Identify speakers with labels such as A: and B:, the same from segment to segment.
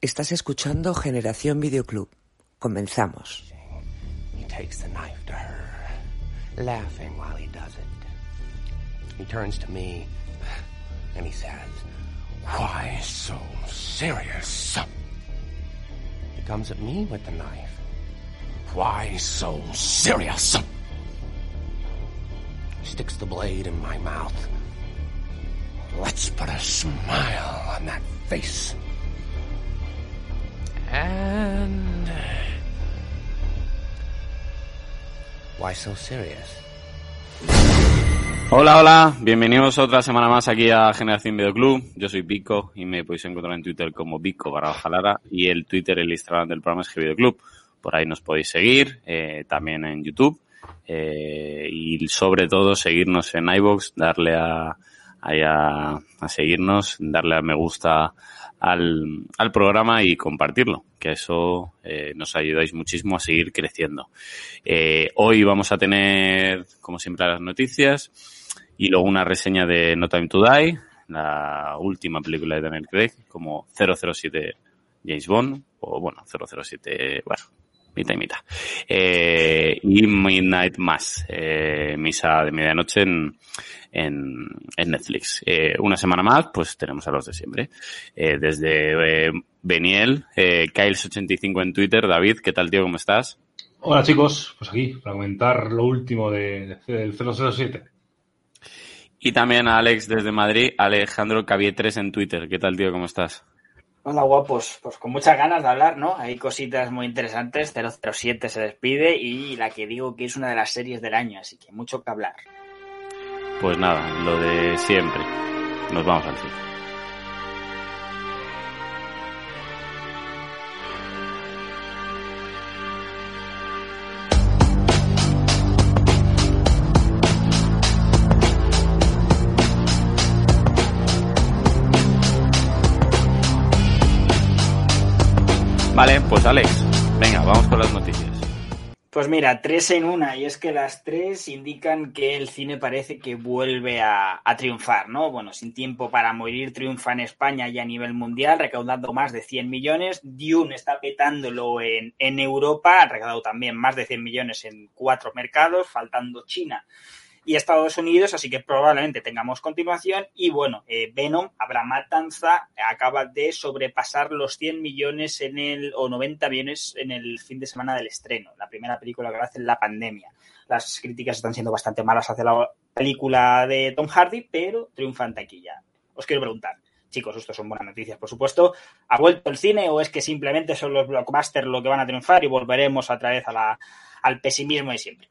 A: Estás escuchando Generación Videoclub. Comenzamos.
B: He takes the knife to her, laughing while he does it. He turns to me and he says, Why so serious? He comes at me with the knife. Why so serious? He sticks the blade in my mouth. Let's put a smile on that face. And. Why so serious?
C: Hola, hola, bienvenidos otra semana más aquí a Generación Videoclub. Yo soy Pico y me podéis encontrar en Twitter como Pico barra Jalara y el Twitter, el Instagram del programa es Videoclub. Por ahí nos podéis seguir, eh, también en YouTube eh, y sobre todo seguirnos en iBox, darle a, a, a seguirnos, darle a me gusta al, al programa y compartirlo, que eso eh, nos ayudáis muchísimo a seguir creciendo. Eh, hoy vamos a tener, como siempre, las noticias y luego una reseña de No Time to Die, la última película de Daniel Craig, como 007 James Bond, o bueno, 007, bueno, mitad y mitad. Eh, y Midnight Mass, eh, misa de medianoche en, en, en Netflix. Eh, una semana más, pues tenemos a los de siempre. Eh, desde Beniel, eh, Kyles85 en Twitter. David, ¿qué tal, tío? ¿Cómo estás?
D: Hola chicos, pues aquí para comentar lo último de, del 007.
C: Y también a Alex desde Madrid, Alejandro Cavietres en Twitter. ¿Qué tal, tío? ¿Cómo estás?
E: Hola guapos, pues con muchas ganas de hablar, ¿no? Hay cositas muy interesantes, 007 se despide y la que digo que es una de las series del año, así que mucho que hablar.
C: Pues nada, lo de siempre. Nos vamos al cine. Vale, pues Alex, venga, vamos con las noticias.
E: Pues mira, tres en una, y es que las tres indican que el cine parece que vuelve a, triunfar, ¿no? Bueno, Sin Tiempo para Morir triunfa en España y a nivel mundial, recaudando más de 100 millones. Dune está petándolo en, en Europa, ha recaudado también más de 100 millones en cuatro mercados, faltando China y Estados Unidos, así que probablemente tengamos continuación. Y bueno, eh, Venom, Habrá Matanza, acaba de sobrepasar los 100 millones en el, o 90 millones en el fin de semana del estreno, la primera película que hace en la pandemia. Las críticas están siendo bastante malas hacia la película de Tom Hardy, pero triunfa en taquilla. Os quiero preguntar, chicos, esto son buenas noticias, por supuesto. ¿Ha vuelto el cine o es que simplemente son los blockbusters lo que van a triunfar y volveremos otra vez a la, al pesimismo de siempre?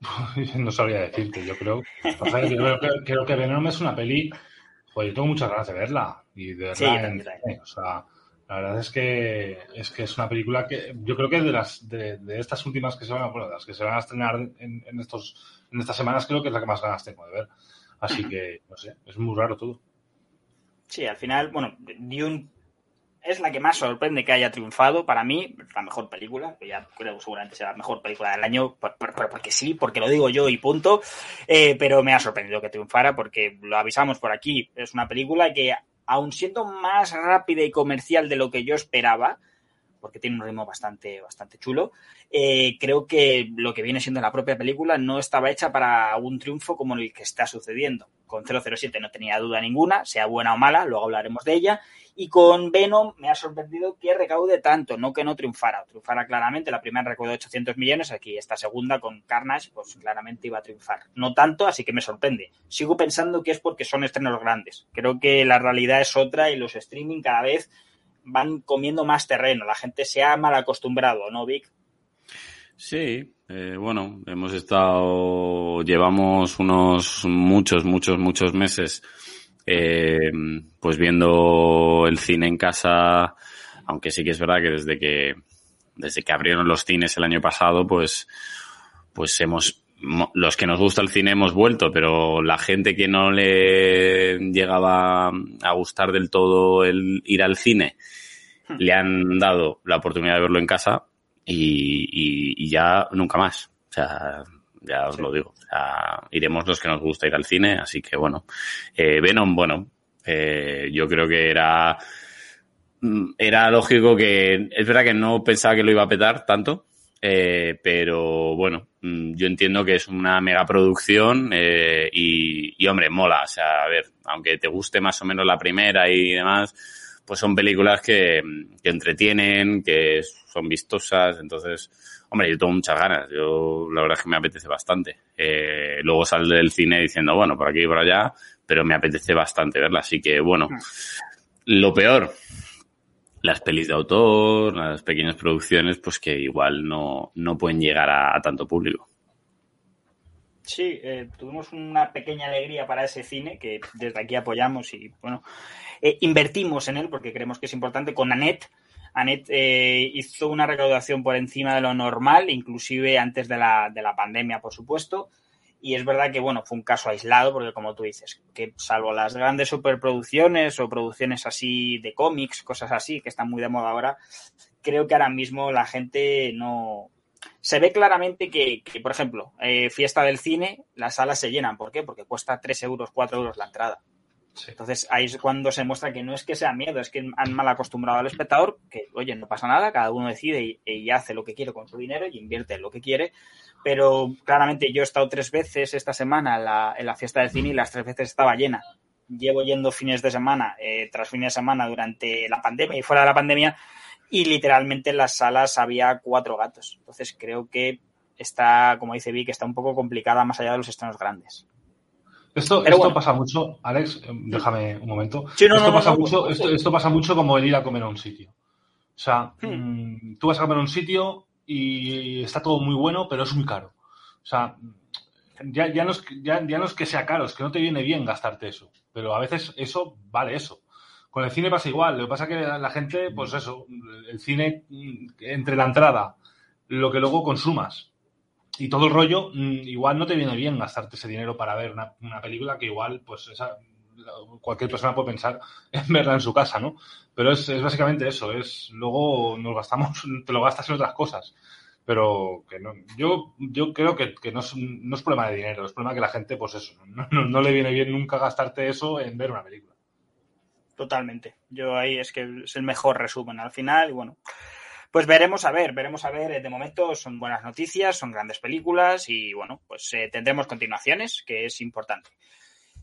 D: no sabría decirte, yo creo. Que, creo que Venom es una peli. Joder, yo tengo muchas ganas de verla. Y de verla
E: sí,
D: en, o sea, la verdad es que es que es una película que yo creo que de las de, de estas últimas que se van a bueno, de las que se van a estrenar en, en, estos en estas semanas creo que es la que más ganas tengo de ver. Así que, no sé, es muy raro todo.
E: Sí, al final, bueno, Dune es la que más sorprende que haya triunfado. Para mí, la mejor película. Que ya creo que seguramente será la mejor película del año. Por, por, por, porque sí, porque lo digo yo y punto. Eh, pero me ha sorprendido que triunfara porque lo avisamos por aquí. Es una película que, aun siendo más rápida y comercial de lo que yo esperaba, porque tiene un ritmo bastante, bastante chulo. Eh, creo que lo que viene siendo la propia película no estaba hecha para un triunfo como el que está sucediendo. Con 007 no tenía duda ninguna, sea buena o mala, luego hablaremos de ella. Y con Venom me ha sorprendido que recaude tanto, no que no triunfara. Triunfara claramente, la primera recaudó 800 millones, aquí esta segunda con Carnage, pues claramente iba a triunfar. No tanto, así que me sorprende. Sigo pensando que es porque son estrenos grandes. Creo que la realidad es otra y los streaming cada vez van comiendo más terreno. La gente se ha mal acostumbrado, ¿no, Vic?
C: Sí, eh, bueno, hemos estado, llevamos unos muchos, muchos, muchos meses, eh, pues viendo el cine en casa, aunque sí que es verdad que desde que, desde que abrieron los cines el año pasado, pues, pues hemos, los que nos gusta el cine hemos vuelto, pero la gente que no le llegaba a gustar del todo el ir al cine, le han dado la oportunidad de verlo en casa y, y, y ya nunca más. O sea, ya os sí. lo digo. O sea, iremos los que nos gusta ir al cine, así que bueno. Eh, Venom, bueno, eh, yo creo que era mm, era lógico que, es verdad que no pensaba que lo iba a petar tanto, eh, pero bueno, mm, yo entiendo que es una megaproducción eh, y, y, hombre, mola. O sea, a ver, aunque te guste más o menos la primera y demás, pues son películas que, que entretienen, que son vistosas, entonces, hombre, yo tengo muchas ganas. Yo, la verdad es que me apetece bastante. Eh, luego sale del cine diciendo, bueno, por aquí y por allá, pero me apetece bastante verla. Así que, bueno, lo peor, las pelis de autor, las pequeñas producciones, pues que igual no, no pueden llegar a, tanto público.
E: Sí, eh, tuvimos una pequeña alegría para ese cine que desde aquí apoyamos y bueno, eh, invertimos en él porque creemos que es importante con Annette. Annette eh, hizo una recaudación por encima de lo normal, inclusive antes de la, de la pandemia, por supuesto. Y es verdad que, bueno, fue un caso aislado, porque como tú dices, que salvo las grandes superproducciones o producciones así de cómics, cosas así, que están muy de moda ahora, creo que ahora mismo la gente no. Se ve claramente que, por ejemplo, eh, fiesta del cine, las salas se llenan. ¿Por qué? Porque cuesta 3 euros, 4 euros la entrada. Entonces ahí es cuando se muestra que no es que sea miedo, es que han mal acostumbrado al espectador, que oye, no pasa nada, cada uno decide y, hace lo que quiere con su dinero y invierte en lo que quiere, pero claramente yo he estado tres veces esta semana en la, en la fiesta del cine y las tres veces estaba llena. Llevo yendo fines de semana, eh, tras fines de semana durante la pandemia y fuera de la pandemia, y literalmente en las salas había cuatro gatos. Entonces creo que está, como dice Vic, está un poco complicada más allá de los estrenos grandes.
D: Esto, esto bueno. pasa mucho, Alex, déjame un momento. Sí, no, esto, no, pasa no, mucho, esto, esto, pasa mucho como el ir a comer a un sitio. O sea, hmm. tú vas a comer a un sitio y está todo muy bueno, pero es muy caro. O sea, ya, ya, no es, ya, ya no es que sea caro, es que no te viene bien gastarte eso. Pero a veces eso vale eso. Con el cine pasa igual. Lo que pasa es que la gente, pues eso, el cine entre la entrada, lo que luego consumas y todo el rollo, igual no te viene bien gastarte ese dinero para ver una, una película que igual, pues esa, cualquier persona puede pensar en verla en su casa, ¿no? Pero es, es, básicamente eso, es luego nos gastamos, te lo gastas en otras cosas. Pero que no, yo, yo creo que, que no, es, no, es, problema de dinero, es problema que la gente, pues eso, no, no, no, le viene bien nunca gastarte eso en ver una película.
E: Totalmente. Yo ahí es que es el mejor resumen al final y bueno. Pues veremos a ver, veremos a ver. De momento son buenas noticias, son grandes películas y bueno, pues eh, tendremos continuaciones, que es importante.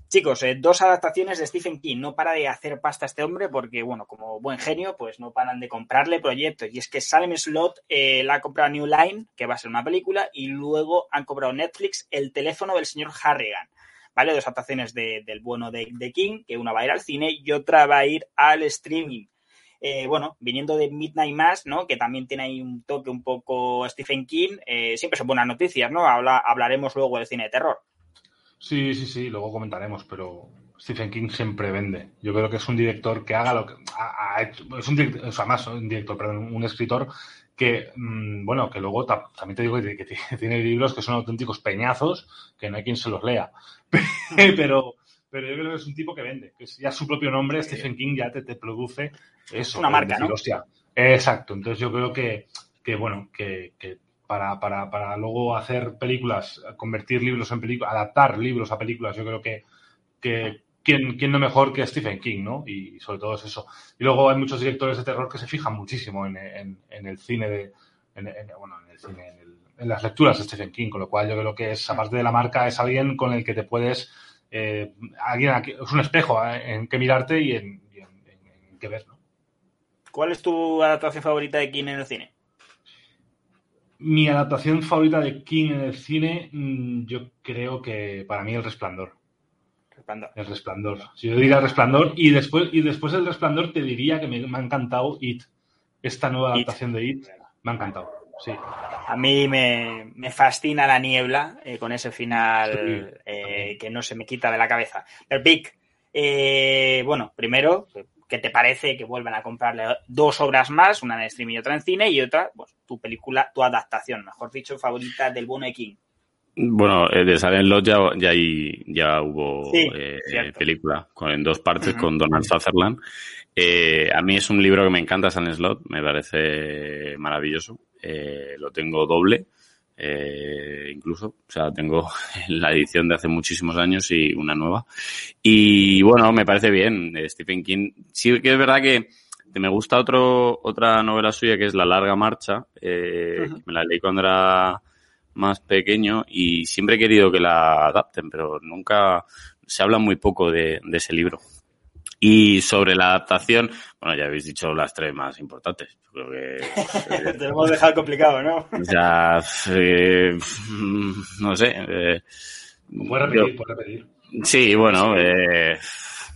E: Chicos, eh, dos adaptaciones de Stephen King. No para de hacer pasta este hombre porque, bueno, como buen genio, pues no paran de comprarle proyectos. Y es que Salem Slot eh, la ha comprado New Line, que va a ser una película, y luego han comprado Netflix El teléfono del señor Harrigan. ¿Vale? Dos adaptaciones de, del bueno de, de, King, que una va a ir al cine y otra va a ir al streaming. Eh, bueno, viniendo de Midnight Mass, ¿no? Que también tiene ahí un toque un poco Stephen King, eh, siempre son buenas noticias, ¿no? Habla, hablaremos luego del cine de terror.
D: Sí, sí, sí, luego comentaremos, pero Stephen King siempre vende. Yo creo que es un director que haga lo que es un director, o sea, más un director, perdón, un escritor que, mmm, bueno, que luego ta, también te digo que, que, tiene libros que son auténticos peñazos, que no hay quien se los lea. pero, pero yo creo que es un tipo que vende, que ya su propio nombre. Stephen King, ya te, te produce eso.
E: Una marca,
D: decir,
E: ¿no?
D: Hostia. Exacto, entonces yo creo que, que bueno, que, que para, para, para, luego hacer películas, convertir libros en películas, adaptar libros a películas, yo creo que, que ¿quién, quién no mejor que Stephen King, ¿no? Y sobre todo es eso. Y luego hay muchos directores de terror que se fijan muchísimo en, en, en el cine de, en, en, bueno, en el cine, en, el, en, las lecturas de Stephen King, con lo cual yo creo que es, aparte de la marca, es alguien con el que te puedes, eh, aquí, es un espejo ¿eh? en que mirarte y en, y en ver, ¿no?
E: ¿Cuál es tu adaptación favorita de King en el cine?
D: Mi adaptación favorita de King en el cine, mm, yo creo que para mí El Resplandor.
E: Resplandor.
D: El Resplandor. Si yo diría El Resplandor y después, y después del Resplandor te diría que me, me ha encantado It. Esta nueva adaptación de It me ha encantado. Sí.
E: A mí me, me fascina la niebla eh, con ese final sí. eh, que no se me quita de la cabeza. El Big, eh, bueno, primero, ¿qué te parece que vuelvan a comprarle dos obras más, una en streaming y otra en cine, y otra, pues, tu película, tu adaptación, mejor dicho, favorita del Bono de King?
C: Bueno, eh, de Silent Lot ya, ya, hay, ya hubo sí, eh, película con, en dos partes uh -huh. con Donald Sutherland. Eh, a mí es un libro que me encanta, Silent Slot, me parece maravilloso. Eh, lo tengo doble, eh, incluso, o sea, tengo la edición de hace muchísimos años y una nueva. Y bueno, me parece bien, Stephen King. Sí que es verdad que me gusta otro, otra novela suya que es La larga marcha. Eh, Me la leí cuando era más pequeño y siempre he querido que la adapten, pero nunca se habla muy poco de, de ese libro. Y sobre la adaptación, bueno, ya habéis dicho las tres más importantes. Creo que.
E: Te lo hemos dejado complicado, ¿no?
C: O sea, eh, no sé. Eh,
D: puedes repetir, puedes repetir.
C: Sí, bueno. Eh,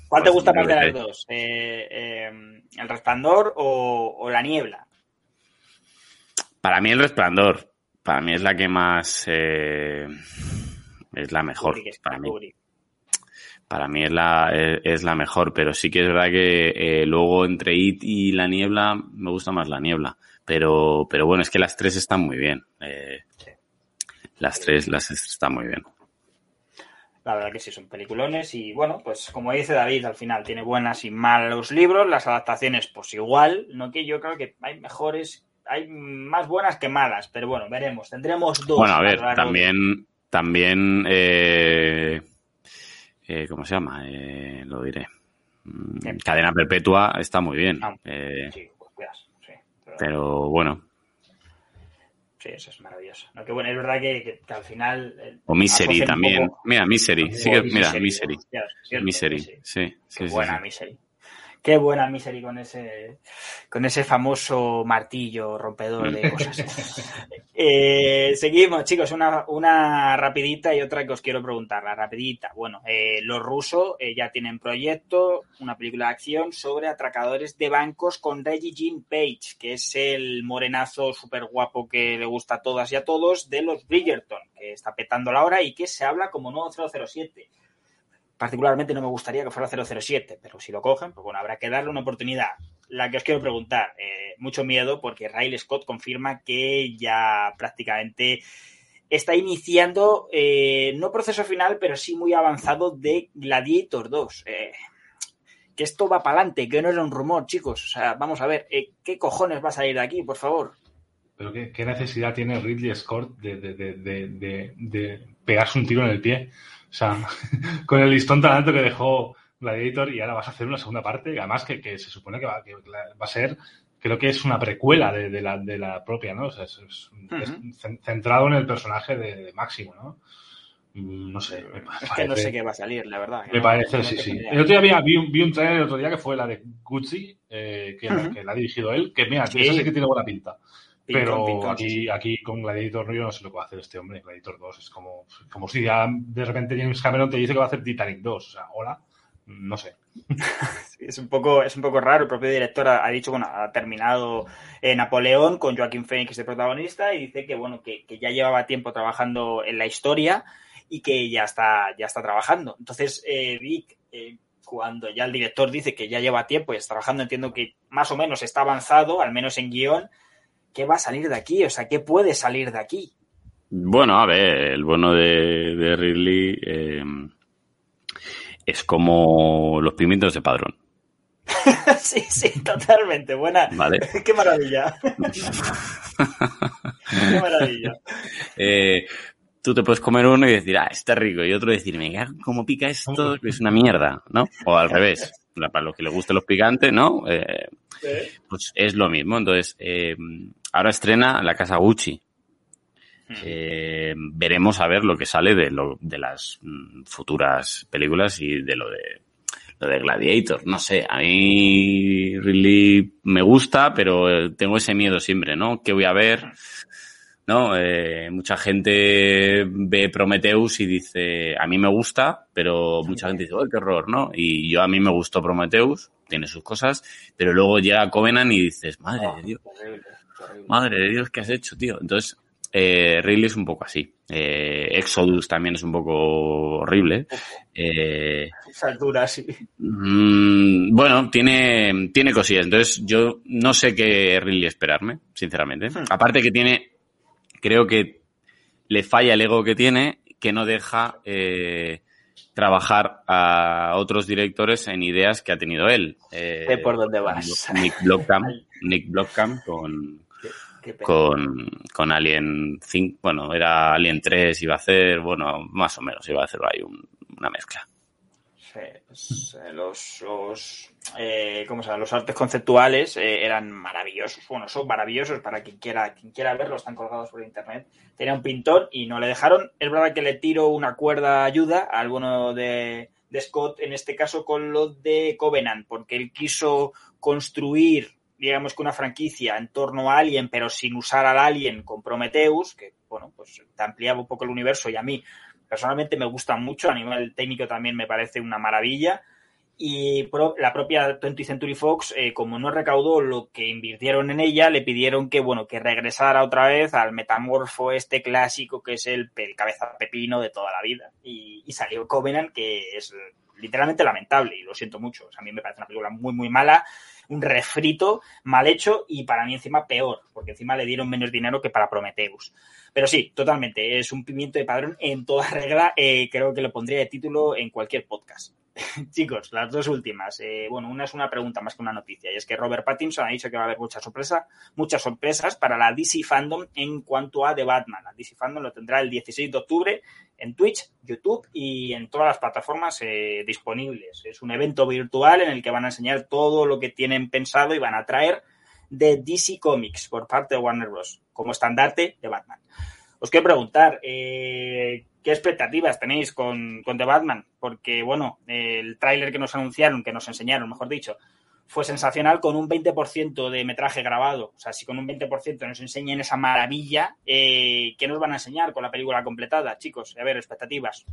E: ¿Cuál te gusta más de las dos? Eh, eh, ¿El resplandor o, o, la niebla?
C: Para mí el resplandor. Para mí es la que más... Eh, es la mejor. Para mí. Para mí es la, es, es, la mejor, pero sí que es verdad que eh, luego entre It y la niebla me gusta más la niebla. Pero, pero bueno, es que las tres están muy bien. Eh, sí. Las tres, las tres están muy bien.
E: La verdad que sí, son peliculones y bueno, pues como dice David, al final tiene buenas y malos libros, las adaptaciones pues igual, no que yo creo que hay mejores, hay más buenas que malas, pero bueno, veremos, tendremos dos.
C: Bueno, a ver, también, también, eh, eh, ¿cómo se llama? Eh, lo diré. ¿Qué? Cadena Perpetua está muy bien.
E: Ah, sí, pues cuidas, sí,
C: pero... pero bueno,
E: Sí, eso es maravilloso. No, que bueno, es verdad que, que, que al final. Eh,
C: o Misery también. Poco... Mira, Misery. Sí que, mira, Misery. Misery. Misery. Sí, sí.
E: sí buena. Misery. Qué buena Misery con ese, con ese famoso martillo rompedor de cosas. eh, seguimos, chicos, una, una rapidita y otra que os quiero preguntar. La rapidita. Bueno, eh, los rusos eh, ya tienen proyecto, una película de acción sobre atracadores de bancos con Reggie Jean Page, que es el morenazo súper guapo que le gusta a todas y a todos de los Bridgerton, que está petando la hora y que se habla como nuevo 007 particularmente no me gustaría que fuera 007, pero si lo cogen, pues bueno, habrá que darle una oportunidad. La que os quiero preguntar, eh, mucho miedo porque Riley Scott confirma que ya prácticamente está iniciando, eh, no proceso final, pero sí muy avanzado de Gladiator 2. Eh, que esto va para adelante, que no era un rumor, chicos. O sea, vamos a ver, ¿qué cojones va a salir de aquí, por favor?
D: Pero qué, qué necesidad tiene Ridley Scott de, de, de, de pegarse un tiro en el pie. O sea, con el listón tan alto que dejó Gladiator y ahora vas a hacer una segunda parte, además que, que se supone que va, que va, a ser, creo que es una precuela de, de, la, de la, propia, ¿no? O sea, es, es, uh -huh. es centrado en el personaje de, de, Máximo, ¿no? No sé.
E: Me parece, es que no sé qué va a salir, la verdad.
D: Me
E: no,
D: parece,
E: no
D: sí, sí. El otro día vi, vi, un, vi un trailer el otro día que fue la de Gucci, eh, que, uh -huh. que, la ha dirigido él, que mira, sí. eso sí que tiene buena pinta. Pero aquí, sí. aquí con Gladiator yo no sé lo que va a hacer este hombre. Gladiator 2 es como, como si ya de repente James Cameron te dice que va a hacer Titanic 2. O sea, hola, no sé.
E: Sí, es, un poco, es un poco raro. El propio director ha, ha dicho, bueno, ha terminado eh, Napoleón con Joaquín Phoenix de protagonista y dice que, bueno, que, que, ya llevaba tiempo trabajando en la historia y que ya está, ya está trabajando. Entonces, eh, Vic, eh, cuando ya el director dice que ya lleva tiempo y está trabajando, entiendo que más o menos está avanzado, al menos en guion ¿qué va a salir de aquí? O sea, ¿qué puede salir de aquí?
C: Bueno, a ver, el bueno de, de Ridley eh, es como los pimientos de padrón.
E: sí, sí, totalmente. Buena.
C: Vale.
E: Qué maravilla. Qué maravilla.
C: Eh, tú te puedes comer uno y decir, ah, está rico, y otro decir, me cómo pica esto, es una mierda, ¿no? O al revés, para los que les gusten los picantes, ¿no? Eh, pues es lo mismo. Entonces, eh, ahora estrena la casa Gucci. Eh, veremos a ver lo que sale de, lo, de las mm, futuras películas y de lo de lo de Gladiator. No sé, a mí Ridley me gusta, pero tengo ese miedo siempre, ¿no? ¿Qué voy a ver? ¿no? Eh, mucha gente ve Prometheus y dice, a mí me gusta, pero mucha gente dice, ¡oh, qué horror! ¿no? Y yo a mí me gustó Prometheus, tiene sus cosas, pero luego llega Covenant y dices, madre de Dios, madre de Dios, ¿qué has hecho, tío? Entonces, eh, Ridley es un poco así. Eh, Exodus también es un poco horrible. Eh,
E: Esa altura, sí.
C: Mmm, bueno, tiene, tiene cosillas. Entonces, yo no sé qué Ridley esperarme, sinceramente. Hmm. Aparte que tiene creo que le falla el ego que tiene, que no deja eh, trabajar a otros directores en ideas que ha tenido él.
E: Eh, sé por dónde vas.
C: Nick Blockham, Nick Blockham con, con, con Alien 5, bueno, era Alien 3, iba a hacer, bueno, más o menos, iba a hacer ahí un, una mezcla.
E: Sí, pues, eh, los, los, eh, ¿cómo se llama? los artes conceptuales eh, eran maravillosos. Bueno, son maravillosos para quien quiera, quien quiera verlo, están colgados por internet. Tenía un pintor y no le dejaron. Es verdad que le tiro una cuerda ayuda a alguno de, de Scott, en este caso con lo de Covenant, porque él quiso construir, digamos que una franquicia en torno a Alien, pero sin usar al Alien con Prometheus, que, bueno, pues te ampliaba un poco el universo y a mí personalmente me gusta mucho, a nivel técnico también me parece una maravilla. Y la propia 20th Century Fox, eh, como no recaudó lo que invirtieron en ella, le pidieron que, bueno, que regresara otra vez al metamorfo este clásico que es el, el cabeza pepino de toda la vida. Y, y, salió Covenant, que es literalmente lamentable, y lo siento mucho. O a mí me parece una película muy, muy mala, un refrito mal hecho y para mí encima peor, porque encima le dieron menos dinero que para Prometheus. Pero sí, totalmente, es un pimiento de padrón en toda regla. Eh, creo que lo pondría de título en cualquier podcast. Chicos, las dos últimas. Eh, bueno, una es una pregunta más que una noticia, y es que Robert Pattinson ha dicho que va a haber muchas sorpresas, muchas sorpresas para la DC Fandom en cuanto a The Batman. La DC Fandom lo tendrá el 16 de octubre en Twitch, YouTube y en todas las plataformas eh, disponibles. Es un evento virtual en el que van a enseñar todo lo que tienen pensado y van a traer de DC Comics por parte de Warner Bros. como estandarte de Batman. Os quiero preguntar, eh, ¿qué expectativas tenéis con, con, The Batman? Porque, bueno, el tráiler que nos anunciaron, que nos enseñaron, mejor dicho, fue sensacional con un 20% de metraje grabado. O sea, si con un 20% nos enseñan esa maravilla, eh, ¿qué nos van a enseñar con la película completada, chicos? A ver, expectativas.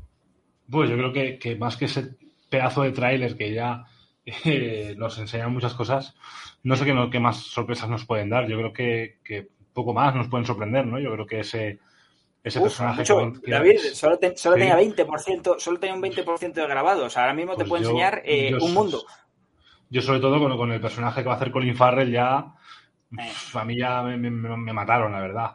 D: Pues yo creo que, que más que ese pedazo de tráiler que ya eh, nos enseñan muchas cosas, no sé qué, más sorpresas nos pueden dar. Yo creo que, que, poco más nos pueden sorprender, ¿no? Yo creo que ese, ese
E: Uf,
D: personaje...
E: Mucho,
D: que,
E: David, solo, te, solo
D: sí.
E: tenía 20%, solo tenía un 20% de grabado. O sea, ahora mismo
D: Pues
E: te puede
D: yo-
E: enseñar eh,
D: yo
E: un mundo.
D: Yo sobre todo con, con el personaje que va a hacer Colin Farrell ya...
E: Eh.
D: A mí ya me, me- me mataron, la verdad.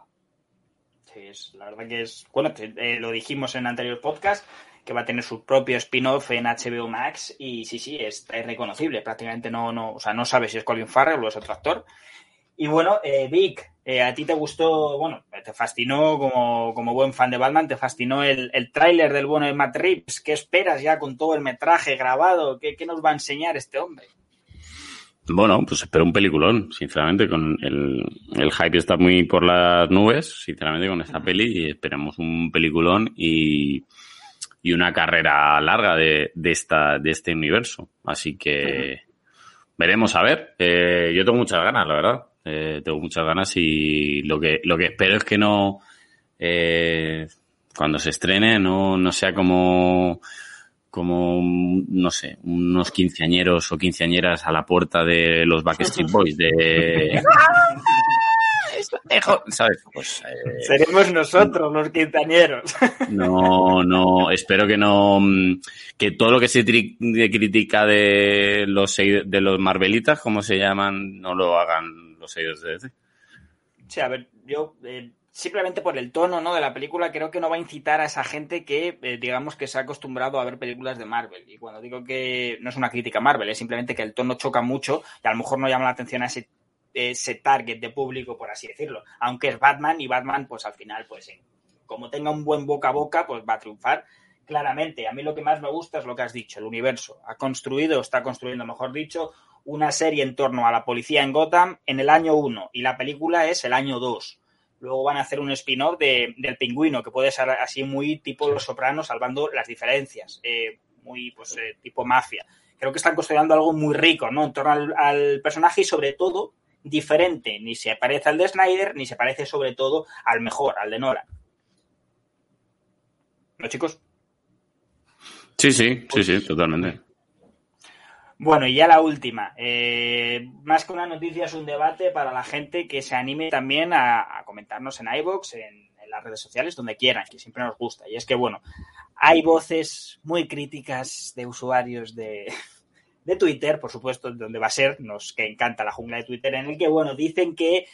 E: Sí, es, la verdad que es. Bueno, eh, lo dijimos en anterior podcast, que va a tener su propio spin-off en HBO Max. Y sí, sí, es, es reconocible. Prácticamente no, no, o sea, no sabes si es Colin Farrell o es otro actor. Y bueno, eh, Vic, eh, a ti te gustó, bueno, te fascinó como, como buen fan de Batman, te fascinó el, el tráiler del bueno de Matt Reeves. ¿Qué esperas ya con todo el metraje grabado? ¿Qué, qué nos va a enseñar este hombre?
C: Bueno, pues espero un peliculón, sinceramente, con el, el hype está muy por las nubes, sinceramente, con esta peli, y esperemos un peliculón y, y una carrera larga de, de, esta, de este universo. Así que veremos a ver. Eh, yo tengo muchas ganas, la verdad. Eh, tengo muchas ganas y lo que, lo que espero es que no, eh, cuando se estrene, no, no sea como, como, no sé, unos quinceañeros o quinceañeras a la puerta de los Backstreet Boys de... ¿Sabes? Pues, eh,
E: Seremos nosotros los quintañeros.
C: no, no, espero que no, mm, que todo lo que se critica de los, de los Marvelitas, como se llaman, no lo hagan los seguidores de.
E: Sí, a ver, yo eh, simplemente por el tono ¿no? de la película creo que no va a incitar a esa gente que eh, digamos que se ha acostumbrado a ver películas de Marvel. Y cuando digo que no es una crítica a Marvel, es simplemente que el tono choca mucho y a lo mejor no llama la atención a ese, ese target de público, por así decirlo. Aunque es Batman y Batman, pues al final, pues como tenga un buen boca a boca, pues va a triunfar. Claramente, a mí lo que más me gusta es lo que has dicho, el universo. Ha construido, está construyendo, mejor dicho, una serie en torno a la policía en Gotham en el año 1 y la película es el año 2. Luego van a hacer un spin-off de, del pingüino, que puede ser así muy tipo Los Sopranos, salvando las diferencias, eh, muy pues eh, tipo mafia. Creo que están construyendo algo muy rico, ¿no? En torno al, al personaje y sobre todo diferente. Ni se parece al de Snyder, ni se parece sobre todo al mejor, al de Nolan. ¿No, chicos?
C: Sí, sí, sí, sí, totalmente.
E: Bueno, y ya la última. Eh, más que una noticia, es un debate para la gente que se anime también a, comentarnos en en, en, las redes sociales, donde quieran, que siempre nos gusta. Y es que, bueno, hay voces muy críticas de usuarios de, de Twitter, por supuesto, donde va a ser, nos que encanta la jungla de Twitter, en el que, bueno, dicen que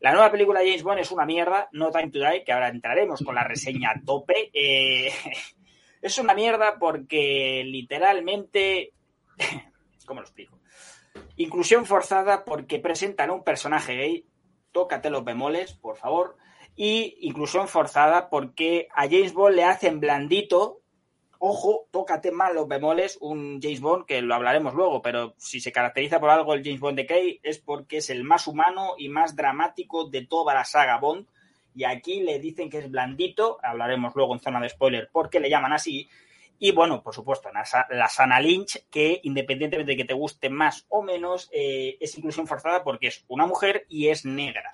E: la nueva película de James Bond es una mierda, No Time to Die, que ahora entraremos con la reseña a tope. Eh, es una mierda porque literalmente ¿Cómo lo explico? Inclusión forzada porque presentan un personaje gay. Tócate los bemoles, por favor. Y inclusión forzada porque a James Bond le hacen blandito ojo, tócate mal los bemoles, un James Bond, que lo hablaremos luego, pero si se caracteriza por algo el James Bond de Kay es porque es el más humano y más dramático de toda la saga Bond. Y aquí le dicen que es blandito, hablaremos luego en zona de spoiler porque le llaman así. Y bueno, por supuesto, la Sana Lynch, que independientemente de que te guste más o menos, eh, es inclusión forzada porque es una mujer y es negra.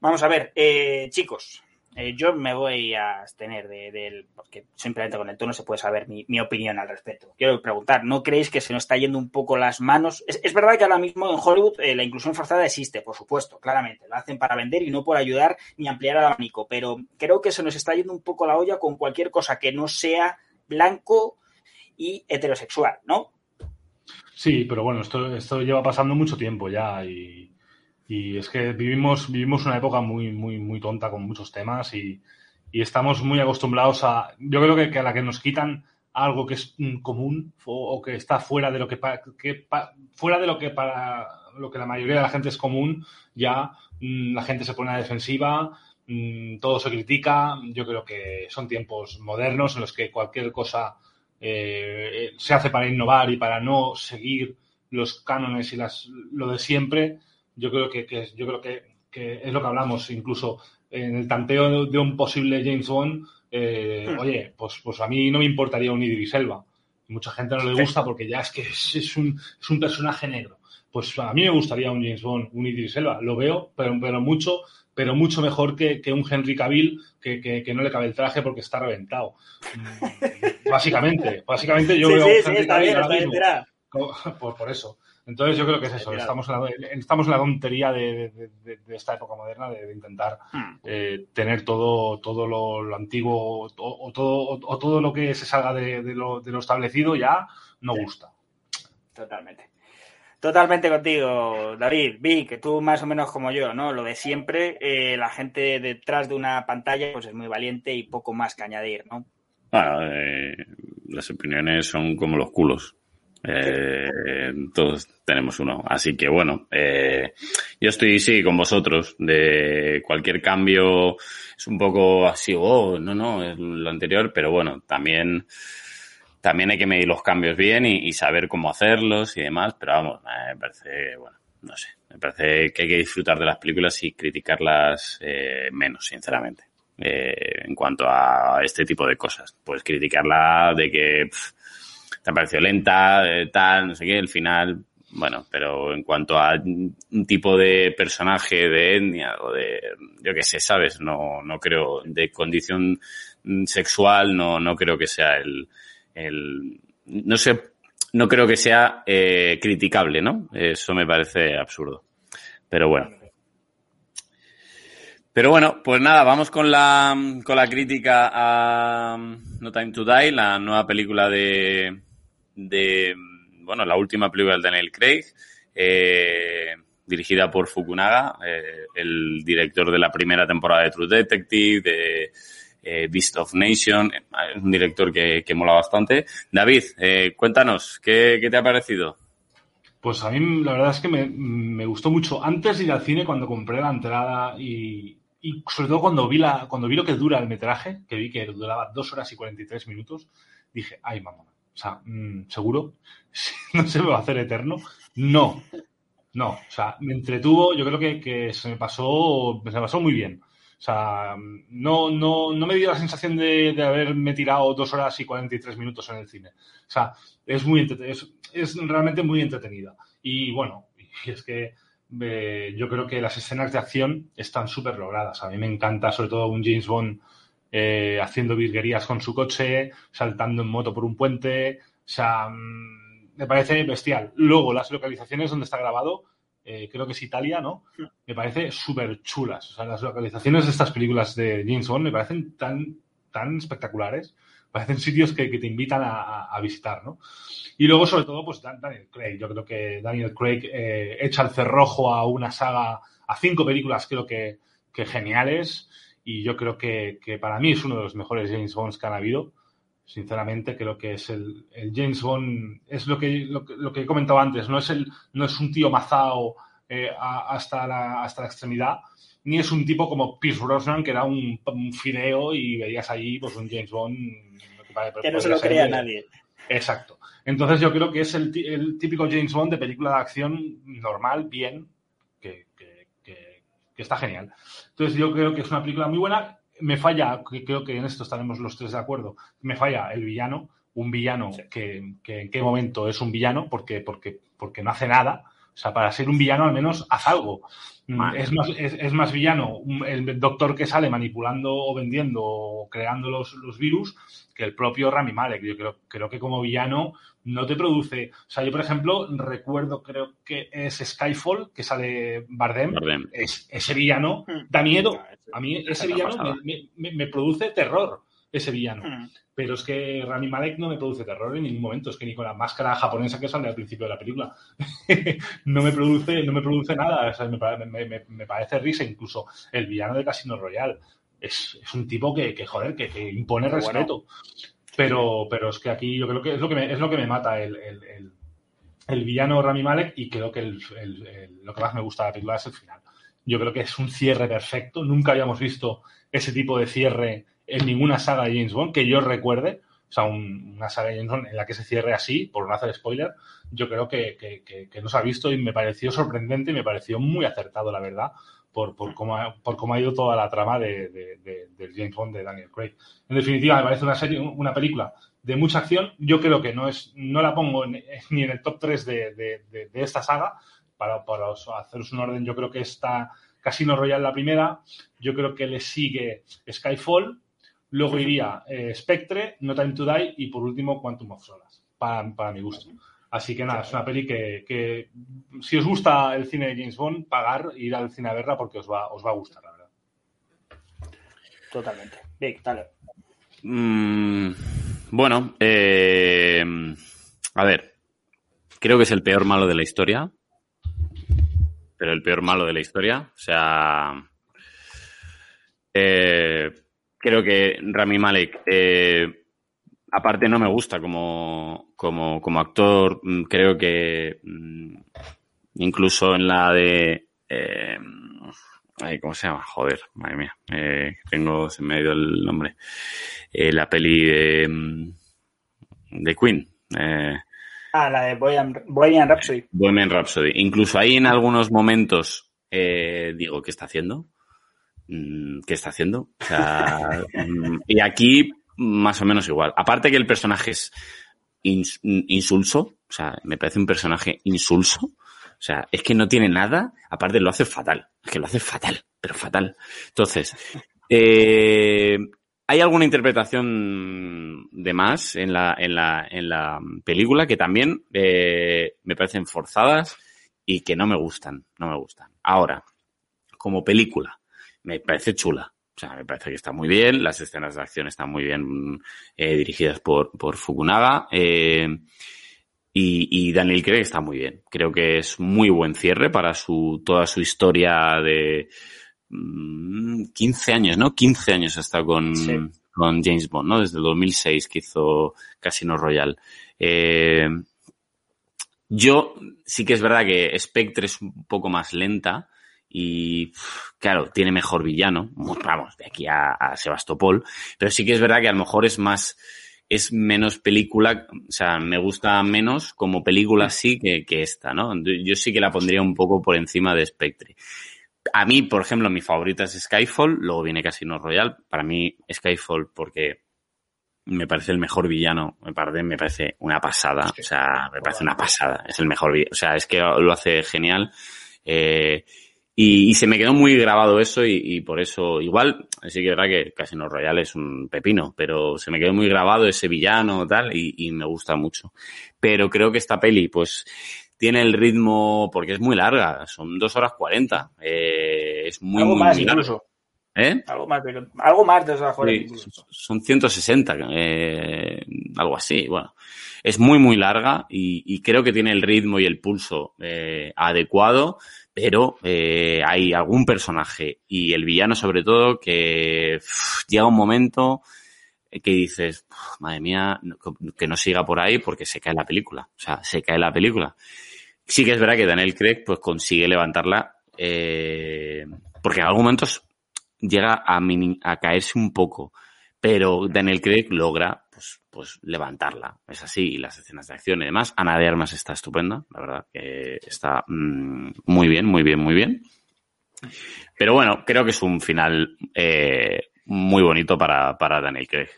E: Vamos a ver, eh, chicos, eh, yo me voy a abstener de, porque simplemente con el tono se puede saber mi, opinión al respecto. Quiero preguntar, ¿no creéis que se nos está yendo un poco las manos? Es, verdad que ahora mismo en Hollywood eh, la inclusión forzada existe, por supuesto, claramente. Lo hacen para vender y no por ayudar ni ampliar el abanico, pero creo que se nos está yendo un poco la olla con cualquier cosa que no sea blanco y heterosexual, ¿no?
D: Sí, pero bueno, esto, esto lleva pasando mucho tiempo ya y y es que vivimos, vivimos una época muy, muy, muy tonta con muchos temas y, estamos muy acostumbrados a. Yo creo que, a la que nos quitan algo que es común o, que está fuera de lo que, fuera de lo que para lo que la mayoría de la gente es común, ya mm, la gente se pone a defensiva, mm, todo se critica. Yo creo que son tiempos modernos en los que cualquier cosa eh, se hace para innovar y para no seguir los cánones y las, lo de siempre yo creo que, yo creo que, es lo que hablamos incluso en el tanteo de, un posible James Bond. Eh, hmm. Oye, pues, pues a mí no me importaría un Idris Elba. Mucha gente no le gusta porque ya es que es, un, es un personaje negro. Pues a mí me gustaría un James Bond, un Idris Elba. Lo veo, pero, pero mucho, pero mucho mejor que, un Henry Cavill que, que, no le cabe el traje porque está reventado. Básicamente, básicamente yo veo a Henry Cavill ahora mismo. Por, por, eso. Entonces yo creo que es eso, estamos en la, estamos en la tontería de, esta época moderna de, intentar hmm. eh, tener todo, todo lo, antiguo o, todo, o, todo lo que se salga de, lo, establecido ya no gusta.
E: Totalmente. Totalmente contigo, David. Vi que tú más o menos como yo, ¿no? Lo de siempre, eh, la gente detrás de una pantalla pues es muy valiente y poco más que añadir, ¿no?
C: Bueno, eh, las opiniones son como los culos. Eh, todos tenemos uno. Así que bueno, eh, yo estoy sí con vosotros. De cualquier cambio es un poco así, oh, no, no, es lo anterior, pero bueno, también, también hay que medir los cambios bien y, saber cómo hacerlos y demás. Pero vamos, me parece, bueno, no sé, me parece que hay que disfrutar de las películas y criticarlas eh, menos, sinceramente. Eh, en cuanto a este tipo de cosas. Pues criticarla de que te ha parecido lenta, eh, tal, no sé qué, el final, bueno, pero en cuanto a un tipo de personaje de etnia o de, yo qué sé, ¿sabes? No, no creo, de condición sexual, no, no creo que sea el, el no sé, no creo que sea eh, criticable, ¿no? Eso me parece absurdo. Pero bueno. Pero bueno, pues nada, vamos con la, con la crítica a No Time to Die, la nueva película de, de, bueno, la última película de Daniel Craig, eh, dirigida por Fukunaga, eh, el director de la primera temporada de True Detective, de eh, Beast of Nation, es un director que, que mola bastante. David, cuéntanos, ¿qué, ¿qué, te ha parecido?
D: Pues a mí la verdad es que me, me, gustó mucho. Antes de ir al cine, cuando compré la entrada y, sobre todo cuando vi, la, cuando vi lo que dura el metraje, que vi que duraba dos horas y 43 minutos, dije, ay mamá, o sea, mm, ¿seguro? ¿No se me va a hacer eterno? No, no. O sea, me entretuvo, yo creo que, se me pasó, se me pasó muy bien. O sea, no, no, no me dio la sensación de, haberme tirado dos horas y 43 minutos en el cine. O sea, es, muy, es, es realmente muy entretenida. Y bueno, es que eh, yo creo que las escenas de acción están súper logradas. A mí me encanta, sobre todo, un James Bond eh, haciendo virguerías con su coche, saltando en moto por un puente. O sea, mm, me parece bestial. Luego, las localizaciones donde está grabado, eh, creo que es Italia, ¿no? Me parece súper chulas. O sea, las localizaciones de estas películas de James Bond me parecen tan, tan espectaculares. Parecen sitios que, te invitan a, visitar, ¿no? Y luego, sobre todo, pues Daniel Craig. Yo creo que Daniel Craig eh, echa el cerrojo a una saga, a cinco películas, creo que, que geniales y yo creo que, que, para mí es uno de los mejores James Bonds que han habido. Sinceramente, creo que es el, el James Bond, es lo que, lo, lo, que he comentado antes, no es, el, no es un tío mazao eh, hasta, la, hasta la extremidad, ni es un tipo como Pierce Brosnan, que era un, un, fideo y veías allí pues, un James Bond vale,
E: Que no se lo
D: de-
E: nadie.
D: Exacto. Entonces yo creo que es el, el típico James Bond de película de acción normal, bien, que, que- que- está genial. Entonces yo creo que es una película muy buena. Me falla, creo que en esto estaremos los tres de acuerdo, me falla el villano, un villano
E: Sí.
D: que, que en qué momento es un villano, porque, porque, porque no hace nada. O sea, para ser un villano al menos haz algo. Mm,
C: Vale.
D: Es más, es, es más villano un- el doctor que sale manipulando o vendiendo o creando los, los virus que el propio Rami Malek. Yo creo, creo que como villano no te produce. O sea, yo, por ejemplo, recuerdo, creo que es Skyfall, que sale Bardem.
C: Bardem.
D: Es, ese villano
E: Mm.
D: da miedo. A mí ese villano me- me produce terror, ese villano.
E: Mm.
D: Pero es que Rami Malek no me produce terror en ningún momento. Es que ni con la máscara japonesa que sale al principio de la película no me produce, no me produce nada. O sea, me, pare- me- me- me parece risa. Incluso el villano de Casino Royale es, es un tipo que, que, joder, que, que impone
E: Pero bueno.
D: respeto. Pero, pero es que aquí yo creo que es lo que me, es lo que me mata el, el- el- el villano Rami Malek y creo que lo que más me gusta de la película es el final. Yo creo que es un cierre perfecto. Nunca habíamos visto ese tipo de cierre en ninguna saga de James Bond que yo recuerde. O sea, un- una saga de James Bond en la que se cierre así, por no hacer spoiler, yo creo que, que, que- que no se ha visto y me pareció sorprendente y me pareció muy acertado, la verdad, por, por, cómo, ha, por cómo ha ido toda la trama de, de- de- James Bond de Daniel Craig. En definitiva, me parece una serie, una película de mucha acción. Yo creo que no es, no la pongo ni en el top 3 de, esta saga. Para, para os- haceros un orden, yo creo que está Casino Royale la primera, yo creo que le sigue Skyfall, luego iría eh, Spectre, No Time to Die y por último Quantum of Solace, para, para mi gusto. Así que nada, es una peli que, que si os gusta el cine de James Bond, pagar, ir al cine a verla porque os va, os va a gustar, la verdad.
E: Totalmente. Vic, dale.
C: Mm, bueno, eh, a ver, creo que es el peor malo de la historia, pero el peor malo de la historia, o sea, eh, creo que Rami Malek, eh, aparte no me gusta como, como, como actor, mm, creo que mm, incluso en la de... eh, ay, ¿Cómo se llama? Joder, madre mía. Eh, tengo, se me ha ido el nombre. Eh, la peli de, mm, de Queen. Eh,
E: Ah, la de Bohemian, Bohemian Rhapsody.
C: Bohemian Rhapsody. Incluso ahí en algunos momentos eh, digo, ¿qué está haciendo? Mm, ¿Qué está haciendo? O sea, mm, y aquí más o menos igual. Aparte que el personaje es ins- insulso, o sea, me parece un personaje insulso. O sea, es que no tiene nada, aparte lo hace fatal. Es que lo hace fatal, pero fatal. Entonces, eh, hay alguna interpretación de más en la, en la, en la película que también eh, me parecen forzadas y que no me gustan, no me gustan. Ahora, como película, me parece chula. O sea, me parece que está muy bien, las escenas de acción están muy bien eh, dirigidas por, por Fukunaga. eh, y, y Daniel Craig está muy bien. Creo que es muy buen cierre para su, toda su historia de mm, 15 años, ¿no? 15 años ha estado con,
E: Sí.
C: con James Bond, ¿no? Desde el 2006 que hizo Casino Royale. Eh, yo sí que es verdad que Spectre es un poco más lenta y, claro, tiene mejor villano. Vamos, de aquí a, a Sebastopol. Pero sí que es verdad que a lo mejor es más, es menos película, o sea, me gusta menos como película sí que, que esta, ¿no? Yo sí que la pondría un poco por encima de Spectre. A mí, por ejemplo, mi favorita es Skyfall, luego viene Casino Royale. Para mí, Skyfall, porque me parece el mejor villano, me parece, me parece una pasada, o sea, me parece una pasada, es el mejor villano, o sea, es que lo hace genial. Eh, y, y se me quedó muy grabado eso y, y por eso, igual, sí que es verdad que Casino Royale es un pepino, pero se me quedó muy grabado ese villano tal y, y me gusta mucho. Pero creo que esta peli, pues, tiene el ritmo, porque es muy larga, son dos horas cuarenta, eh, es muy,
E: algo
C: muy,
E: más
C: muy
E: incluso.
C: ¿Eh?
E: Algo más algo más de dos horas
C: Sí,
E: incluso.
C: son 160, eh, algo así. Bueno, es muy, muy larga y, y creo que tiene el ritmo y el pulso eh, adecuado, pero eh, hay algún personaje y el villano sobre todo que uf, llega un momento que dices, "Uf, madre mía, que no siga por ahí porque se cae la película. O sea, se cae la película. Sí que es verdad que Daniel Craig pues consigue levantarla eh, porque en algunos momentos llega a caerse un poco, pero Daniel Craig logra pues, pues levantarla. Es así, y las escenas de acción y demás. Ana de Armas está estupenda, la verdad, que está mm, muy bien, muy bien, muy bien. Pero bueno, creo que es un final eh, muy bonito para, para Daniel Craig.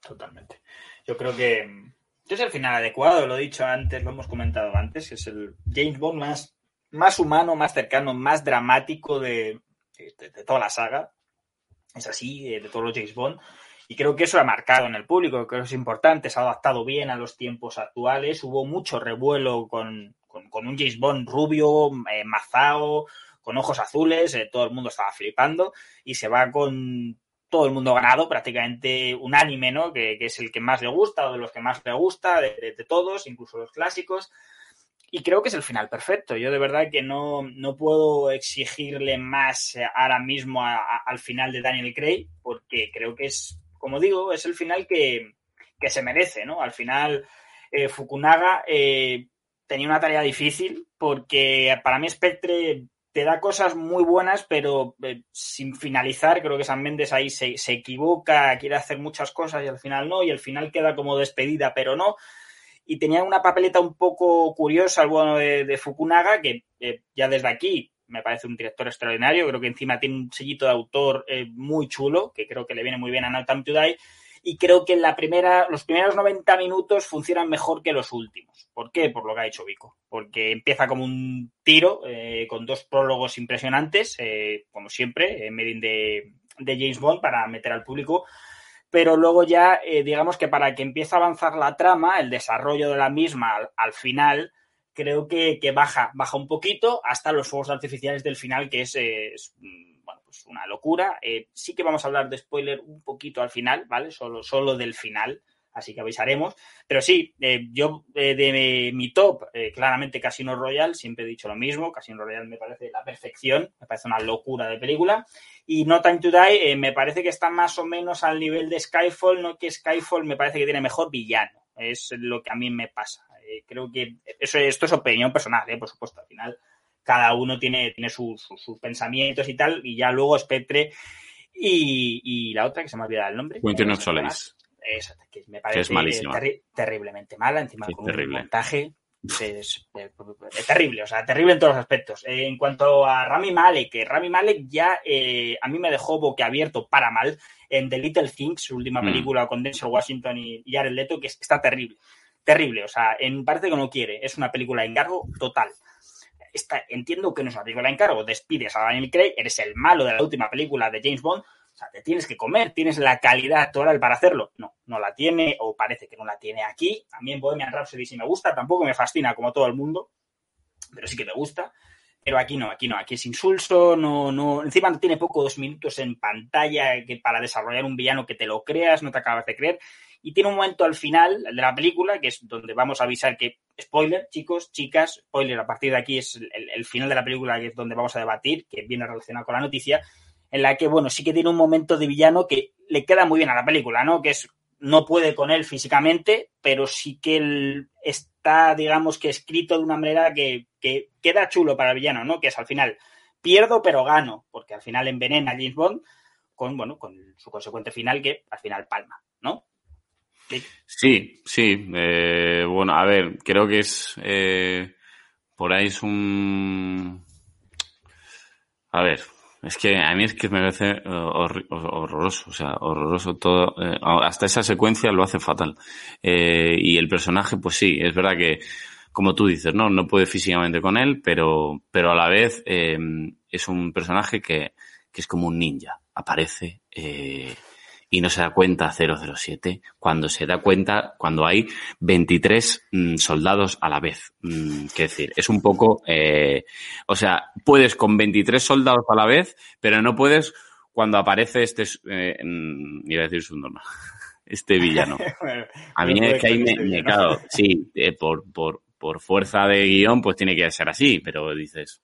E: Totalmente. Yo creo que es el final adecuado, lo he dicho antes, lo hemos comentado antes, es el James Bond más, más humano, más cercano, más dramático de, de, toda la saga. Es así, de, todos los James Bond. Y creo que eso ha marcado en el público, creo que es importante, se ha adaptado bien a los tiempos actuales. Hubo mucho revuelo con, con, un James Bond rubio, eh, con ojos azules, eh, todo el mundo estaba flipando y se va con todo el mundo ganado, prácticamente unánime, ¿no? Que, que, es el que más le gusta o de los que más le gusta, de, todos, incluso los clásicos. Y creo que es el final perfecto. Yo de verdad que no, no puedo exigirle más ahora mismo al final de Daniel Craig, porque creo que es, como digo, es el final que, que se merece, ¿no? Al final, eh, Fukunaga eh, tenía una tarea difícil, porque para mí Spectre te da cosas muy buenas, pero eh, sin finalizar, creo que San Méndez ahí se, se, equivoca, quiere hacer muchas cosas y al final no, y al final queda como despedida, pero no. Y tenía una papeleta un poco curiosa el bueno de, Fukunaga, que ya desde aquí me parece un director extraordinario, creo que encima tiene un sellito de autor eh, muy chulo, que creo que le viene muy bien a No Time to Die, y creo que la primera, los primeros 90 minutos funcionan mejor que los últimos. ¿Por qué? Por lo que ha hecho Vico. Porque empieza como un tiro, eh, con dos prólogos impresionantes, eh, como siempre, en medio de, James Bond para meter al público. Pero luego ya, digamos que para que empiece a avanzar la trama, el desarrollo de la misma al final, creo que, baja, baja un poquito hasta los fuegos artificiales del final, que es, es bueno, pues una locura. Eh, sí que vamos a hablar de spoiler un poquito al final, ¿vale? Solo, solo del final, así que avisaremos. Pero sí, eh, yo eh, de mi top, eh, claramente Casino Royale, siempre he dicho lo mismo. Casino Royale me parece la perfección, me parece una locura de película. Y No Time to Die me parece que está más o menos al nivel de Skyfall, no que Skyfall me parece que tiene mejor villano. Es lo que a mí me pasa. Creo que eso, esto es opinión personal, por supuesto, al final cada uno tiene, tiene sus, sus, sus, pensamientos y tal, y ya luego Spectre y, y la otra, que se me ha olvidado el nombre.
C: Quentin Solace.
E: Que me parece que
C: es malísima.
E: Terri terriblemente mala, encima con
C: terrible.
E: un montaje. Es, es, es, terrible, o sea, terrible en todos los aspectos. Eh, en cuanto a Rami Malek, que Rami Malek ya eh, a mí me dejó boquiabierto para mal en The Little Things, su última película mm. con Denzel Washington y, y Jared Leto, que está terrible. Terrible, o sea, en parte que no quiere. Es una película de encargo total esta, entiendo que no es una película de encargo, despides a Daniel Craig, eres el malo de la última película de James Bond, o sea, te tienes que comer, tienes la calidad actoral para hacerlo. No, no la tiene, o parece que no la tiene aquí. En Bohemian Rhapsody sí me gusta, tampoco me fascina como todo el mundo, pero sí que me gusta. Pero aquí no, aquí no, aquí es insulso, no, no, encima no tiene poco dos minutos en pantalla que para desarrollar un villano que te lo creas, no te acabas de creer. Y tiene un momento al final de la película, que es donde vamos a avisar que, spoiler, chicos, chicas, spoiler, a partir de aquí es el, final de la película que es donde vamos a debatir, que viene relacionado con la noticia, en la que, bueno, sí que tiene un momento de villano que le queda muy bien a la película, ¿no? Que es, no puede con él físicamente, pero sí que él está, digamos que escrito de una manera que, que queda chulo para el villano, ¿no? Que es al final, pierdo pero gano, porque al final envenena a James Bond con, bueno, con su consecuente final que al final palma, ¿no?
C: Sí, sí. Eh, bueno, a ver, creo que es. Eh, por ahí es un. A ver, es que a mí es que me parece hor horroroso, o sea, horroroso todo. Eh, hasta esa secuencia lo hace fatal. Eh, y el personaje, pues sí, es verdad que, como tú dices, no, no puede físicamente con él, pero, pero a la vez eh, es un personaje que, que es como un ninja. Aparece, eh, y no se da cuenta 007 cuando se da cuenta cuando hay 23 mmm, soldados a la vez. Mm, quiero decir, es un poco, eh, o sea, puedes con 23 soldados a la vez, pero no puedes cuando aparece este, eh, iba a decir su norma, este villano. A mí es que ahí me, me claro, sí, eh, por, por, por fuerza de guion, pues tiene que ser así, pero dices,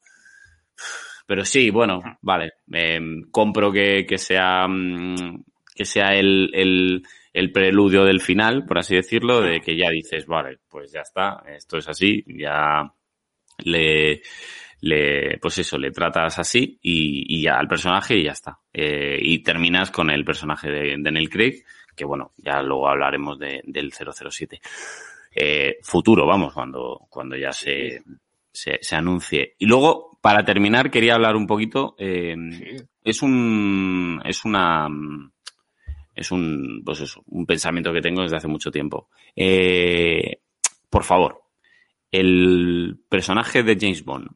C: pero sí, bueno, vale, eh, compro que, que sea, mmm, que sea el, el, el, preludio del final, por así decirlo, de que ya dices, vale, pues ya está, esto es así, ya le, le pues eso, le tratas así y, y ya al personaje y ya está. Eh, y terminas con el personaje de Daniel Craig, que bueno, ya luego hablaremos de, del 007. Eh, futuro, vamos, cuando, cuando ya se, se, se, anuncie. Y luego, para terminar, quería hablar un poquito, eh, sí. es un, es una, es un, pues eso, un pensamiento que tengo desde hace mucho tiempo. Eh, por favor, el personaje de James Bond,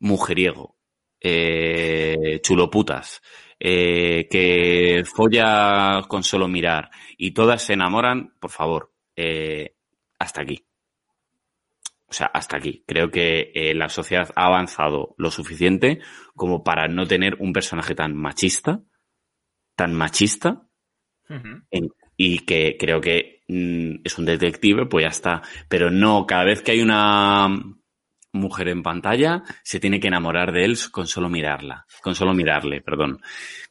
C: mujeriego, eh, chuloputas, eh, que folla con solo mirar y todas se enamoran, por favor, eh, hasta aquí. O sea, hasta aquí. Creo que eh, la sociedad ha avanzado lo suficiente como para no tener un personaje tan machista, tan machista, y que creo que mm, es un detective, pues ya está. Pero no, cada vez que hay una mujer en pantalla, se tiene que enamorar de él con solo mirarla, con solo mirarle, perdón.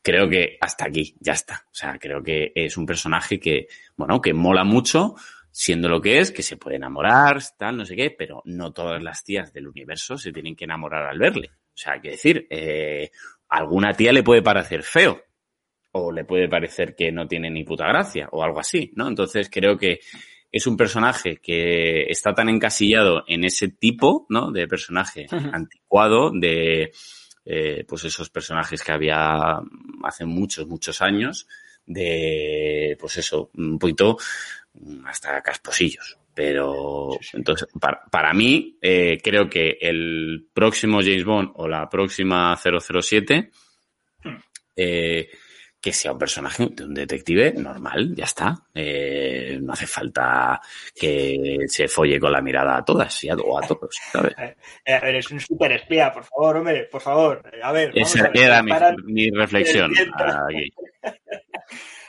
C: Creo que hasta aquí, ya está. O sea, creo que es un personaje que, bueno, que mola mucho, siendo lo que es, que se puede enamorar, tal, no sé qué, pero no todas las tías del universo se tienen que enamorar al verle. O sea, hay que decir, eh, alguna tía le puede parecer feo, o le puede parecer que no tiene ni puta gracia, o algo así, ¿no? Entonces creo que es un personaje que está tan encasillado en ese tipo, ¿no? De personaje uh -huh. anticuado, de eh, pues esos personajes que había hace muchos, muchos años, de pues eso, un poquito hasta casposillos. Pero entonces, para, para mí, eh, creo que el próximo James Bond o la próxima 007 eh, que sea un personaje de un detective normal, ya está. Eh, no hace falta que se folle con la mirada a todas y a, o a todos, ¿sabes?
E: Eres un super espía, por favor, hombre, por favor. A ver.
C: Esa a ver, era mi, mi, reflexión. Aquí.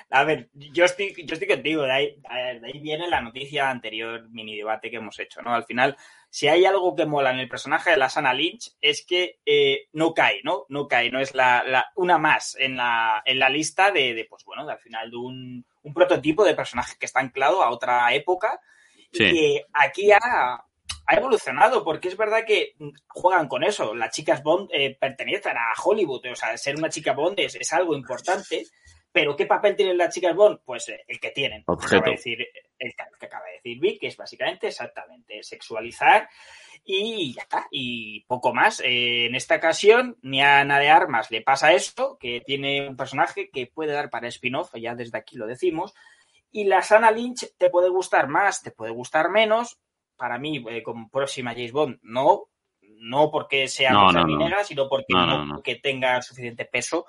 E: A ver, yo estoy, yo estoy contigo, de ahí, de ahí viene la noticia anterior mini debate que hemos hecho, ¿no? Al final, si hay algo que mola en el personaje de la Sana Lynch es que eh, no cae, ¿no? No cae, no es la, la una más en la, en la lista de, de, pues bueno, de, al final de un, un, prototipo de personaje que está anclado a otra época sí. y que aquí ha, ha, evolucionado, porque es verdad que juegan con eso. Las chicas Bond eh, pertenecen a Hollywood, o sea, ser una chica Bond es, es algo importante. Pero ¿qué papel tienen las chicas Bond? Pues eh, el que tienen.
C: Objeto.
E: Acaba de decir, el que acaba de decir Vic, que es básicamente exactamente sexualizar y ya está. Y poco más. Eh, en esta ocasión, ni a Ana de Armas le pasa esto, que tiene un personaje que puede dar para spin-off, ya desde aquí lo decimos. Y la Sana Lynch te puede gustar más, te puede gustar menos. Para mí, eh, como próxima James Bond, no. No porque sea
C: no,
E: no,
C: no.
E: negra, sino porque no, no, que tenga suficiente peso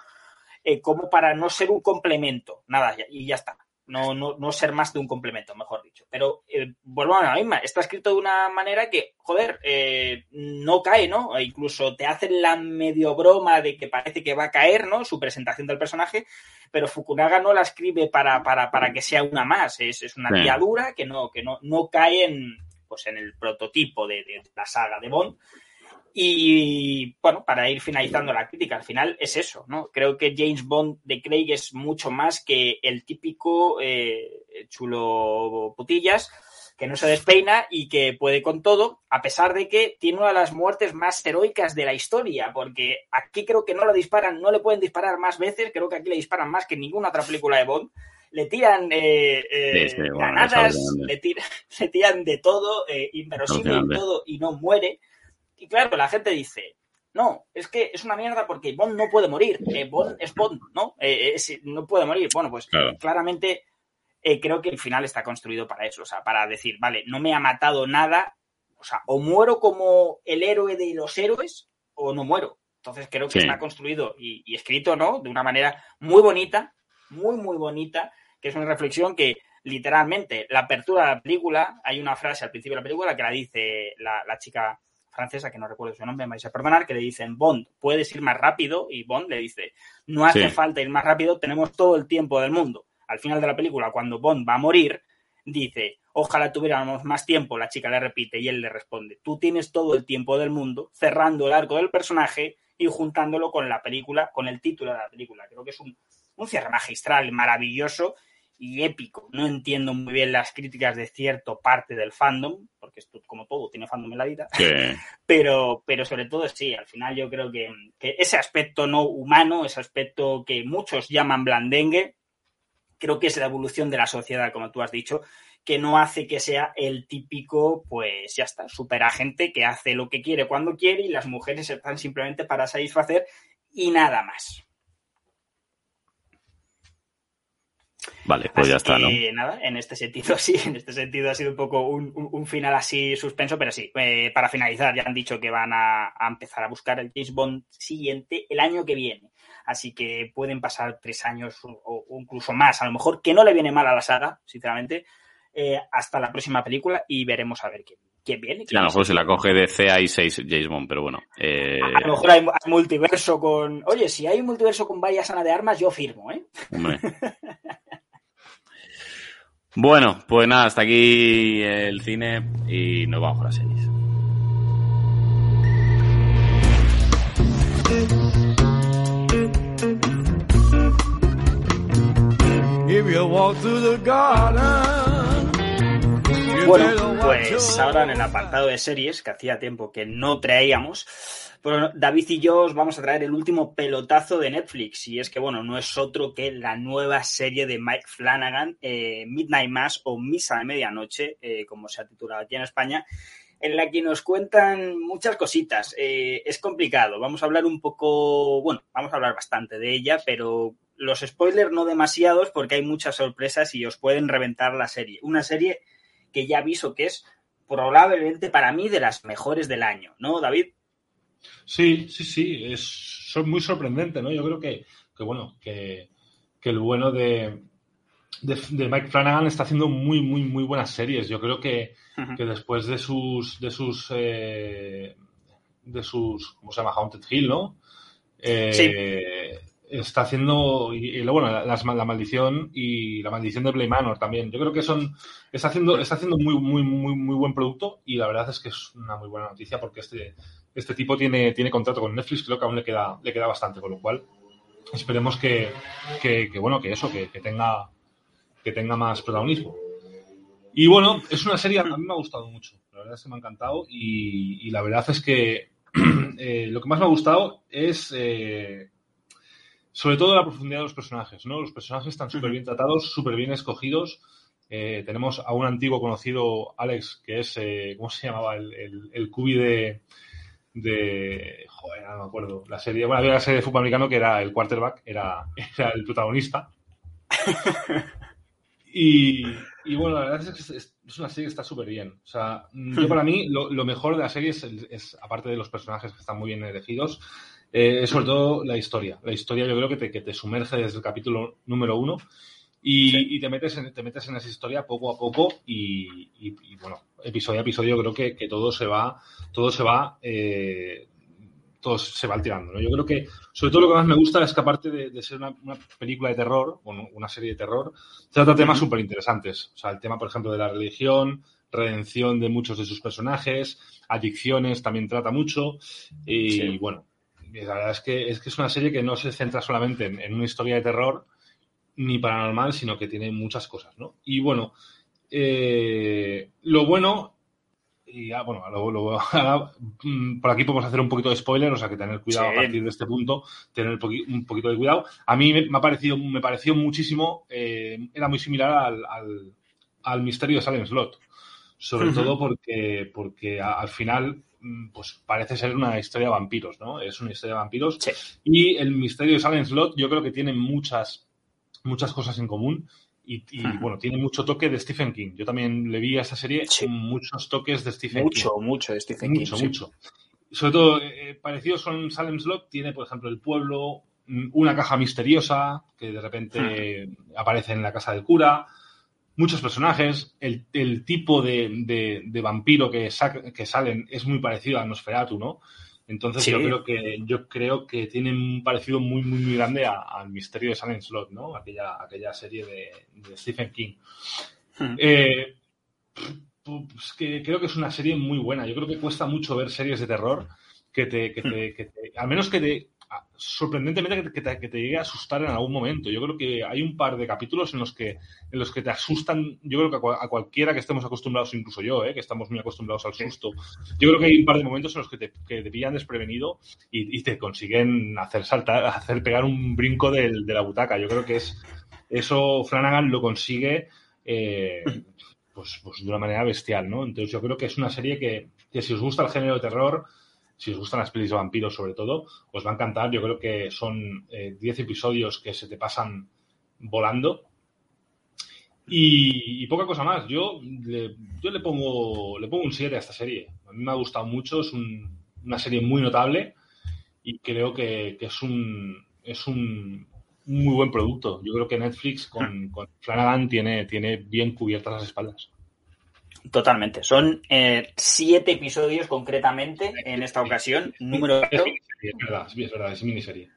E: eh, como para no ser un complemento. Nada, y ya está. No, no, no ser más de un complemento, mejor dicho. Pero eh, vuelvo a la misma. Está escrito de una manera que, joder, eh, no cae, ¿no? E incluso te hacen la medio broma de que parece que va a caer, ¿no? Su presentación del personaje, pero Fukunaga no la escribe para, para, para que sea una más. Es, es una tía dura que no, que no, no cae en, pues en el prototipo de, de la saga de Bond. Y bueno, para ir finalizando la crítica, al final es eso, ¿no? Creo que James Bond de Craig es mucho más que el típico eh, chulo putillas que no se despeina y que puede con todo, a pesar de que tiene una de las muertes más heroicas de la historia, porque aquí creo que no lo disparan, no le pueden disparar más veces, creo que aquí le disparan más que en ninguna otra película de Bond. Le tiran eh, eh, sí, sí, bueno, granadas, le, tira, le, tiran de todo, eh, inverosímil todo, y no muere. Y claro, la gente dice, no, es que es una mierda porque Bond no puede morir. Eh, Bond es Bond, ¿no? Eh, es, no puede morir. Bueno, pues claro. claramente eh, creo que el final está construido para eso, o sea, para decir, vale, no me ha matado nada, o sea, o muero como el héroe de los héroes o no muero. Entonces creo que sí. está construido y, y, escrito, ¿no? De una manera muy bonita, muy, muy bonita, que es una reflexión que literalmente la apertura de la película, hay una frase al principio de la película que la dice la, la chica francesa, que no recuerdo su nombre, me vais a perdonar, que le dicen, Bond, puedes ir más rápido, y Bond le dice, no hace sí. falta ir más rápido, tenemos todo el tiempo del mundo. Al final de la película, cuando Bond va a morir, dice, ojalá tuviéramos más tiempo, la chica le repite, y él le responde, tú tienes todo el tiempo del mundo, cerrando el arco del personaje y juntándolo con la película, con el título de la película. Creo que es un, un cierre magistral, maravilloso, y épico. No entiendo muy bien las críticas de cierto parte del fandom, porque esto, como todo, tiene fandom en la vida.
C: Sí.
E: Pero, pero sobre todo sí, al final yo creo que, que, ese aspecto no humano, ese aspecto que muchos llaman blandengue, creo que es la evolución de la sociedad, como tú has dicho, que no hace que sea el típico, pues ya está, superagente que hace lo que quiere cuando quiere y las mujeres están simplemente para satisfacer y nada más.
C: Vale, pues ya está, ¿no?
E: nada, en este sentido sí, en este sentido ha sido un poco un, final así suspenso, pero sí, eh, para finalizar, ya han dicho que van a, empezar a buscar el James Bond siguiente el año que viene. Así que pueden pasar tres años o, incluso más, a lo mejor que no le viene mal a la saga, sinceramente, eh, hasta la próxima película y veremos a ver quién, viene.
C: a lo mejor se la coge de CA y 6 James Bond, pero bueno. Eh,
E: a, lo mejor hay, multiverso con. Oye, si hay un multiverso con vaya sana de armas, yo firmo, ¿eh? Hombre.
C: Bueno, pues nada, hasta aquí el cine y nos vamos a las series.
E: Bueno, pues ahora en el apartado de series, que hacía tiempo que no traíamos, David y yo os vamos a traer el último pelotazo de Netflix y es que, bueno, no es otro que la nueva serie de Mike Flanagan, eh, Midnight Mass o Misa de Medianoche, eh, como se ha titulado aquí en España, en la que nos cuentan muchas cositas. Eh, es complicado, vamos a hablar un poco, bueno, vamos a hablar bastante de ella, pero los spoilers no demasiados porque hay muchas sorpresas y os pueden reventar la serie. Una serie que ya aviso que es probablemente para mí de las mejores del año, ¿no, David?
D: Sí, sí, sí, es son muy sorprendente, ¿no? Yo creo que, bueno, que, el bueno de, de, Mike Flanagan está haciendo muy, muy, muy buenas series. Yo creo que, después de sus, de sus, eh, de sus, ¿cómo se llama? Haunted Hill, ¿no? Eh, está haciendo y, bueno la, la, maldición y la maldición de Blade Manor también yo creo que son está haciendo está haciendo muy muy muy muy buen producto y la verdad es que es una muy buena noticia porque este este tipo tiene, tiene contrato con Netflix, creo que aún le queda, le queda bastante, con lo cual esperemos que, bueno, que eso, que, tenga, que tenga más protagonismo. Y bueno, es una serie, a mí me ha gustado mucho, la verdad es que me ha encantado y, la verdad es que eh, lo que más me ha gustado es eh, sobre todo la profundidad de los personajes, ¿no? Los personajes están súper bien tratados, súper bien escogidos. Eh, tenemos a un antiguo conocido, Alex, que es, ¿cómo se llamaba? El, el, el cubi de, de. Joder, no me acuerdo. La serie. Bueno, había una serie de fútbol americano que era el quarterback, era, era el protagonista. y, y, bueno, la verdad es que es, una serie que está súper bien. O sea, yo para mí lo, lo mejor de la serie es, aparte de los personajes que están muy bien elegidos, eh, es sobre todo la historia. La historia yo creo que te, que te sumerge desde el capítulo número uno y, te, metes en, te metes en esa historia poco a poco y, bueno, episodio a episodio creo que, que todo se va, todo se va, eh, todo se va alterando. ¿no? Yo creo que, sobre todo lo que más me gusta es que aparte de, ser una, película de terror, o una serie de terror, trata temas súper interesantes. O sea, el tema, por ejemplo, de la religión, redención de muchos de sus personajes, adicciones también trata mucho. Y bueno, la verdad es que, es que es una serie que no se centra solamente en una historia de terror, ni paranormal, sino que tiene muchas cosas, ¿no? Y bueno, eh, lo bueno, y ya, bueno, lo, mm, por aquí podemos hacer un poquito de spoiler, o sea que tener cuidado a partir de este punto, tener un poquito de cuidado. A mí me, ha parecido, me pareció muchísimo, eh, era muy similar al, al, misterio de Salem Slot, sobre todo porque, porque al final mm, pues parece ser una historia de vampiros, ¿no? Es una historia de vampiros. Y el misterio de Silent Slot yo creo que tiene muchas muchas cosas en común y, bueno, tiene mucho toque de Stephen King. Yo también le vi a esta serie muchos toques de Stephen
E: King. Mucho,
D: mucho
E: de Stephen King.
D: Mucho, mucho. Sobre todo, eh, parecidos con Salem Slot, tiene, por ejemplo, el pueblo, mm, una caja misteriosa que de repente aparece en la casa del cura, muchos personajes, el, tipo de, vampiro que, que salen es muy parecido a Nosferatu, ¿no? Entonces yo creo que yo creo que tiene un parecido muy muy muy grande al misterio de Silent Slot, ¿no? Aquella aquella serie de, Stephen King. Hmm. Eh, pues que creo que es una serie muy buena. Yo creo que cuesta mucho ver series de terror que te, que te, que te al menos que te sorprendentemente que te, que te, llegue a asustar en algún momento. Yo creo que hay un par de capítulos en los que, en los que te asustan, yo creo que a, cualquiera que estemos acostumbrados, incluso yo, ¿eh? que estamos muy acostumbrados al susto, yo creo que hay un par de momentos en los que te, que te pillan desprevenido y, te consiguen hacer saltar, hacer pegar un brinco de la butaca. Yo creo que es, eso Flanagan lo consigue eh, pues, pues, de una manera bestial, ¿no? Entonces yo creo que es una serie que, que si os gusta el género de terror, si os gustan las pelis de vampiros sobre todo, os va a encantar. Yo creo que son 10 eh, episodios que se te pasan volando. Y, poca cosa más. Yo le, yo le pongo le pongo un 7 a esta serie. A mí me ha gustado mucho, es una serie muy notable y creo que, es un es un muy buen producto. Yo creo que Netflix con, Flanagan tiene bien cubiertas las espaldas.
E: Totalmente. Son eh, siete episodios concretamente en esta ocasión. Número
D: es, es verdad, es verdad, es miniserie.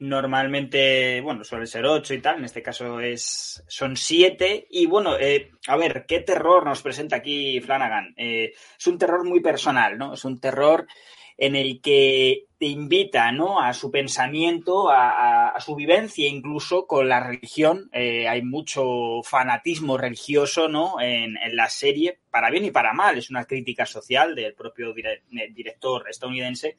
E: Normalmente, bueno, suele ser ocho y tal. En este caso es son siete. Y bueno, eh, a ver, ¿qué terror nos presenta aquí Flanagan? Eh, es un terror muy personal, ¿no? Es un terror en el que te invita ¿no? a su pensamiento, a, su vivencia incluso con la religión. Eh, hay mucho fanatismo religioso ¿no? En, la serie, para bien y para mal. Es una crítica social del propio director estadounidense.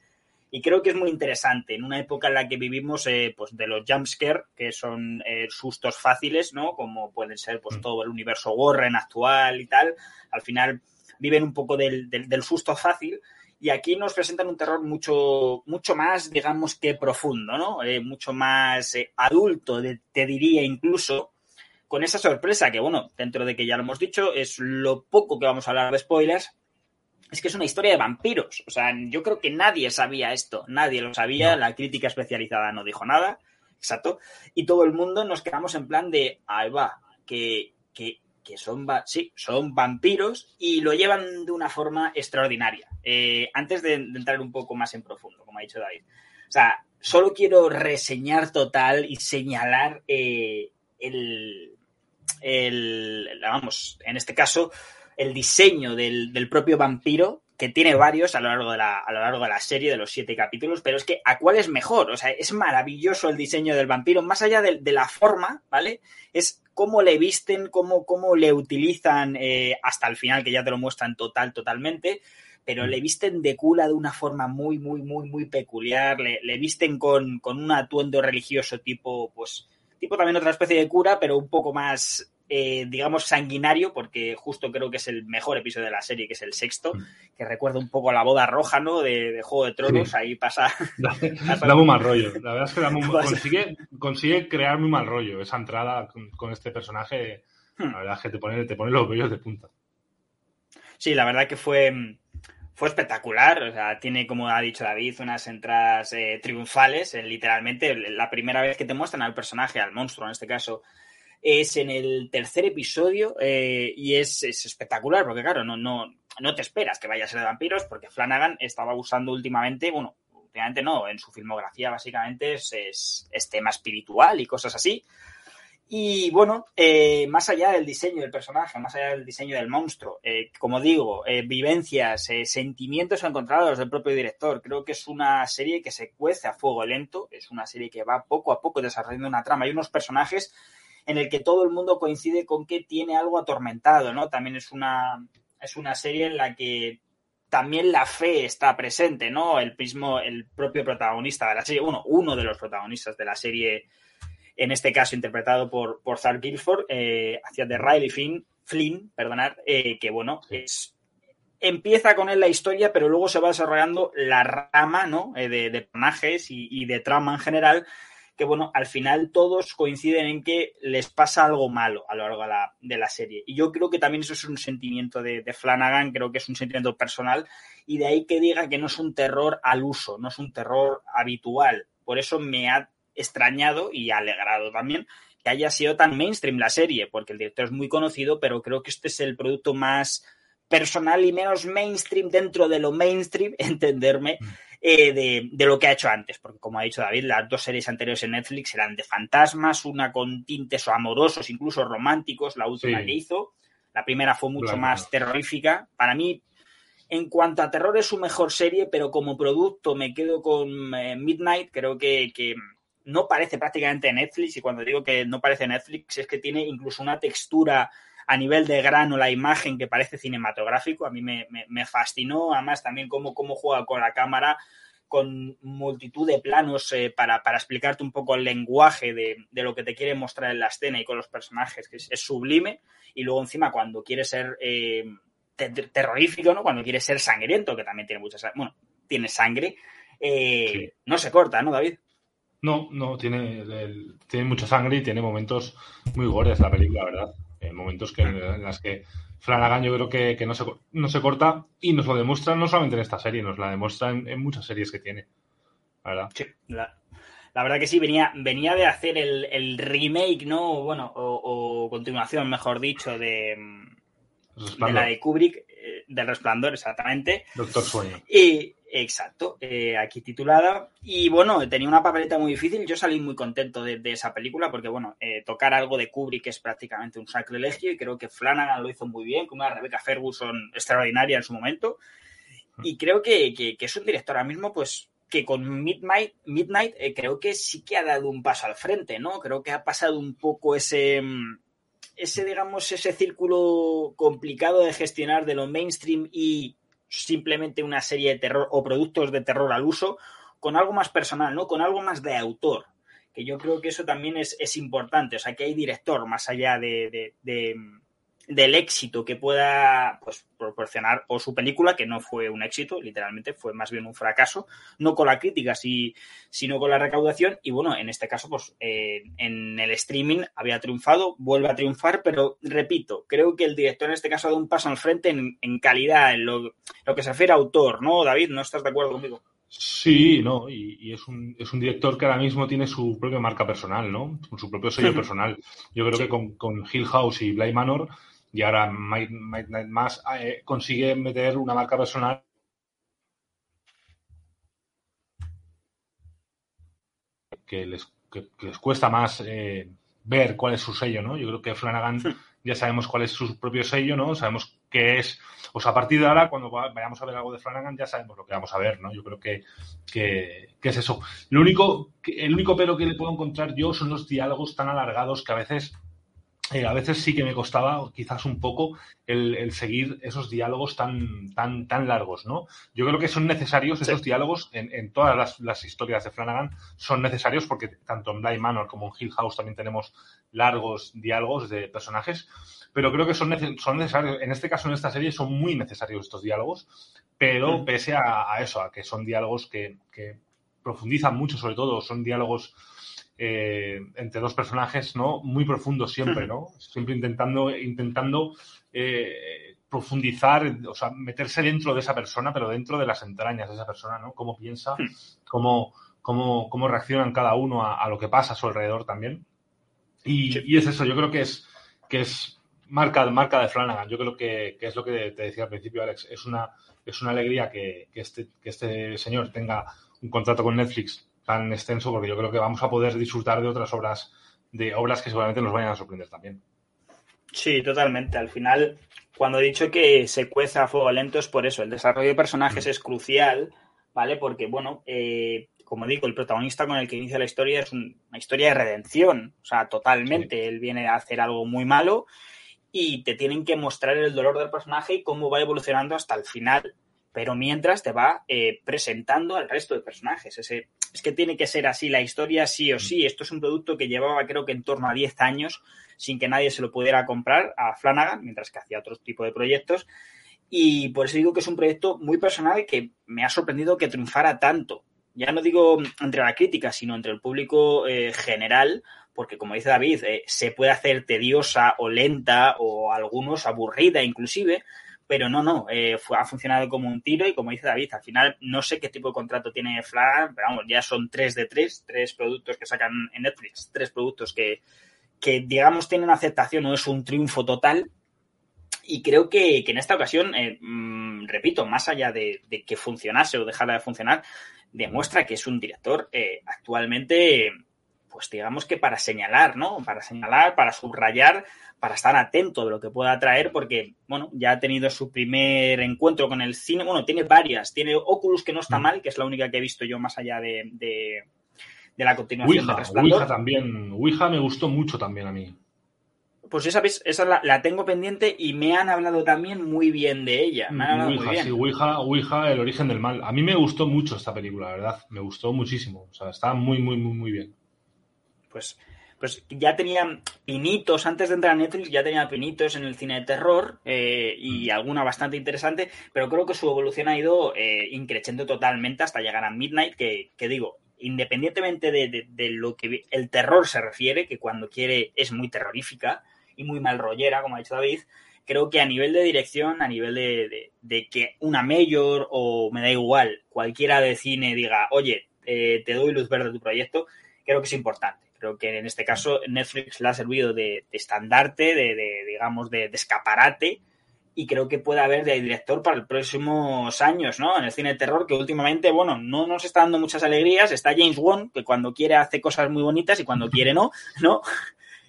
E: Y creo que es muy interesante en una época en la que vivimos eh, pues de los jumpscare, que son eh, sustos fáciles, ¿no? Como pueden ser pues mm. todo el universo Warren actual y tal. Al final viven un poco del, del susto fácil y aquí nos presentan un terror mucho, mucho más, digamos que profundo, ¿no? Eh, mucho más eh, adulto, te diría incluso, con esa sorpresa que, bueno, dentro de que ya lo hemos dicho, es lo poco que vamos a hablar de spoilers, es que es una historia de vampiros. O sea, yo creo que nadie sabía esto, nadie lo sabía, la crítica especializada no dijo nada, exacto, y todo el mundo nos quedamos en plan de, ahí va, que, que que son, sí, son vampiros y lo llevan de una forma extraordinaria. Eh, antes de, entrar un poco más en profundo, como ha dicho David. O sea, solo quiero reseñar total y señalar eh, el, vamos, en este caso, el diseño del, del propio vampiro que tiene varios a lo largo de la, a lo largo de la serie, de los siete capítulos, pero es que ¿a cuál es mejor? O sea, es maravilloso el diseño del vampiro, más allá de, la forma, ¿vale? Es cómo le visten, cómo, cómo le utilizan eh, hasta el final, que ya te lo muestran total, totalmente, pero le visten de cula de una forma muy, muy, muy, muy peculiar, le, le visten con, con un atuendo religioso tipo, pues, tipo también otra especie de cura, pero un poco más eh, digamos, sanguinario, porque justo creo que es el mejor episodio de la serie, que es el sexto, mm. que recuerda un poco a la boda roja, ¿no? De, Juego de Tronos, ahí pasa...
D: Da, muy mal rollo, la verdad es que consigue, consigue crear muy mal rollo esa entrada con, este personaje, la hmm. verdad es que te pone, te pone los vellos de punta.
E: Sí, la verdad que fue fue espectacular. O sea, tiene, como ha dicho David, unas entradas eh, triunfales. Eh, literalmente, la primera vez que te muestran al personaje, al monstruo en este caso, es en el tercer episodio eh, y es, espectacular porque, claro, no, no, no te esperas que vaya a ser de vampiros porque Flanagan estaba usando últimamente, bueno, últimamente no, en su filmografía básicamente es, tema espiritual y cosas así. Y bueno, eh, más allá del diseño del personaje, más allá del diseño del monstruo, eh, como digo, vivencias, sentimientos encontrados del propio director, creo que es una serie que se cuece a fuego lento, es una serie que va poco a poco desarrollando una trama. Hay unos personajes en el que todo el mundo coincide con que tiene algo atormentado, ¿no? También es una, es una serie en la que también la fe está presente, ¿no? El mismo, el propio protagonista de la serie, uno, uno de los protagonistas de la serie, en este caso interpretado por, por Zar Guilford, eh, hacia de Riley Flynn, Flynn perdonad, eh, que bueno, es, empieza con él la historia, pero luego se va desarrollando la rama, ¿no? Eh, de, de, personajes y, y, de trama en general, que bueno, al final todos coinciden en que les pasa algo malo a lo largo de la, serie. Y yo creo que también eso es un sentimiento de, Flanagan, creo que es un sentimiento personal, y de ahí que diga que no es un terror al uso, no es un terror habitual. Por eso me ha extrañado y alegrado también que haya sido tan mainstream la serie, porque el director es muy conocido, pero creo que este es el producto más personal y menos mainstream dentro de lo mainstream, entenderme, mm. Eh, de, lo que ha hecho antes, porque como ha dicho David, las dos series anteriores en Netflix eran de fantasmas, una con tintes amorosos, incluso románticos, la última que hizo. La primera fue mucho más terrorífica. Para mí, en cuanto a terror, es su mejor serie, pero como producto me quedo con eh, Midnight. Creo que, que, no parece prácticamente Netflix, y cuando digo que no parece Netflix, es que tiene incluso una textura a nivel de grano la imagen que parece cinematográfico. A mí me, fascinó, además también cómo, cómo juega con la cámara. con multitud de planos eh, para, para, explicarte un poco el lenguaje de, de, lo que te quiere mostrar en la escena y con los personajes, que es, es sublime. Y luego encima cuando quiere ser eh, ter terrorífico, ¿no? Cuando quiere ser sangriento, que también tiene mucha bueno, tiene sangre, eh, sí. no se corta, ¿no, David?
D: No, no, tiene, el, tiene mucha sangre y tiene momentos muy gores la película, ¿verdad? Eh, momentos que, en las que Flanagan yo creo que, que no, se, no, se, corta y nos lo demuestra no solamente en esta serie, nos la demuestra en, en muchas series que tiene. ¿verdad?
E: Sí, la, la, verdad que sí, venía, venía de hacer el, el remake, ¿no? Bueno, o, o, continuación, mejor dicho, de, de la de Kubrick, eh, del Resplandor, exactamente.
D: Doctor Sueño.
E: Y, Exacto, eh, aquí titulada. Y bueno, tenía una papeleta muy difícil. Yo salí muy contento de, de esa película porque, bueno, eh, tocar algo de Kubrick es prácticamente un sacrilegio y creo que Flanagan lo hizo muy bien, con una Rebecca Ferguson extraordinaria en su momento. Y creo que, que, que es un director ahora mismo, pues, que con Midnight, Midnight eh, creo que sí que ha dado un paso al frente, ¿no? Creo que ha pasado un poco ese, ese digamos, ese círculo complicado de gestionar de lo mainstream y simplemente una serie de terror o productos de terror al uso con algo más personal, ¿no? Con algo más de autor. Que yo creo que eso también es, es importante. O sea, que hay director más allá de, de, de, del éxito que pueda pues, proporcionar o su película, que no fue un éxito, literalmente fue más bien un fracaso, no con la crítica, sí, sino con la recaudación. Y bueno, en este caso, pues eh, en el streaming había triunfado, vuelve a triunfar, pero repito, creo que el director en este caso ha dado un paso al frente en, en calidad, en lo, lo, que se refiere a autor, ¿no, David? ¿No estás de acuerdo conmigo?
D: Sí, no, y, y, es, un, es un director que ahora mismo tiene su propia marca personal, ¿no? Su propio sello personal. Yo creo que con, con Hill House y Bly Manor y ahora Midnight Mass eh, consigue meter una marca personal que les, que, que les cuesta más eh, ver cuál es su sello, ¿no? Yo creo que Flanagan sí. ya sabemos cuál es su propio sello, ¿no? Sabemos qué es, o sea, a partir de ahora, cuando vayamos a ver algo de Flanagan, ya sabemos lo que vamos a ver, ¿no? Yo creo que, que, que es eso. Lo único, el único pero que le puedo encontrar yo son los diálogos tan alargados que a veces eh, a veces sí que me costaba quizás un poco el, el, seguir esos diálogos tan, tan, tan largos, ¿no? Yo creo que son necesarios sí. esos diálogos en, en todas las, las, historias de Flanagan, son necesarios porque tanto en Bly Manor como en Hill House también tenemos largos diálogos de personajes, pero creo que son, nece son necesarios, en este caso en esta serie son muy necesarios estos diálogos, pero mm. pese a, a, eso, a que son diálogos que, que profundizan mucho sobre todo, son diálogos eh, entre dos personajes, ¿no? Muy profundos siempre, ¿no? Siempre intentando, intentando eh, profundizar, o sea, meterse dentro de esa persona, pero dentro de las entrañas de esa persona, ¿no? Cómo piensa, cómo, cómo, cómo reaccionan cada uno a, a, lo que pasa a su alrededor también. Y, y, es eso, yo creo que es, que es marca, marca de Flanagan. Yo creo que, que, es lo que te decía al principio, Alex. Es una, es una alegría que, que, este, que este señor tenga un contrato con Netflix tan extenso porque yo creo que vamos a poder disfrutar de otras obras, de obras que seguramente nos vayan a sorprender también.
E: Sí, totalmente. Al final, cuando he dicho que se cueza a fuego lento es por eso. El desarrollo de personajes mm. es crucial, ¿vale? Porque, bueno, eh, como digo, el protagonista con el que inicia la historia es un, una historia de redención. O sea, totalmente. Sí. Él viene a hacer algo muy malo y te tienen que mostrar el dolor del personaje y cómo va evolucionando hasta el final. Pero mientras te va eh, presentando al resto de personajes. Ese, es que tiene que ser así la historia sí o sí. Esto es un producto que llevaba creo que en torno a 10 años sin que nadie se lo pudiera comprar a Flanagan, mientras que hacía otro tipo de proyectos. Y por eso digo que es un proyecto muy personal que me ha sorprendido que triunfara tanto. Ya no digo entre la crítica, sino entre el público eh, general, porque como dice David, eh, se puede hacer tediosa o lenta o algunos aburrida inclusive, pero no, no, eh, ha funcionado como un tiro y como dice David, al final no sé qué tipo de contrato tiene Flag, pero vamos, ya son tres de tres, tres productos que sacan en Netflix, tres productos que, que digamos tienen aceptación o es un triunfo total. Y creo que, que en esta ocasión, eh, mmm, repito, más allá de, de, que funcionase o dejara de funcionar, demuestra que es un director eh, actualmente, pues digamos que para señalar, ¿no? Para señalar, para subrayar para estar atento de lo que pueda traer, porque, bueno, ya ha tenido su primer encuentro con el cine. Bueno, tiene varias. Tiene Oculus, que no está mal, que es la única que he visto yo más allá de, de, de la continuación
D: Ouija,
E: de Resplandor.
D: Ouija también. Ouija me gustó mucho también a mí.
E: pues esa, esa la, la, tengo pendiente y me han hablado también muy bien de ella. Me han hablado
D: Ouija,
E: muy bien.
D: sí, Ouija, Ouija, el origen del mal. A mí me gustó mucho esta película, la verdad. Me gustó muchísimo. O sea, está muy, muy, muy, muy bien.
E: Pues, pues ya tenía pinitos, antes de entrar a Netflix, ya tenía pinitos en el cine de terror eh, y alguna bastante interesante, pero creo que su evolución ha ido eh, increciendo totalmente hasta llegar a Midnight, que, que digo, independientemente de, de, de, lo que el terror se refiere, que cuando quiere es muy terrorífica y muy mal rollera, como ha dicho David, creo que a nivel de dirección, a nivel de, de, de que una mayor o me da igual, cualquiera de cine diga, oye, eh, te doy luz verde a tu proyecto, creo que es importante. Creo que en este caso Netflix le ha servido de, de estandarte, de, de, digamos, de, de escaparate, y creo que puede haber de director para los próximos años, ¿no? En el cine de terror, que últimamente, bueno, no nos está dando muchas alegrías. Está James Wan, que cuando quiere hace cosas muy bonitas y cuando quiere no, ¿no?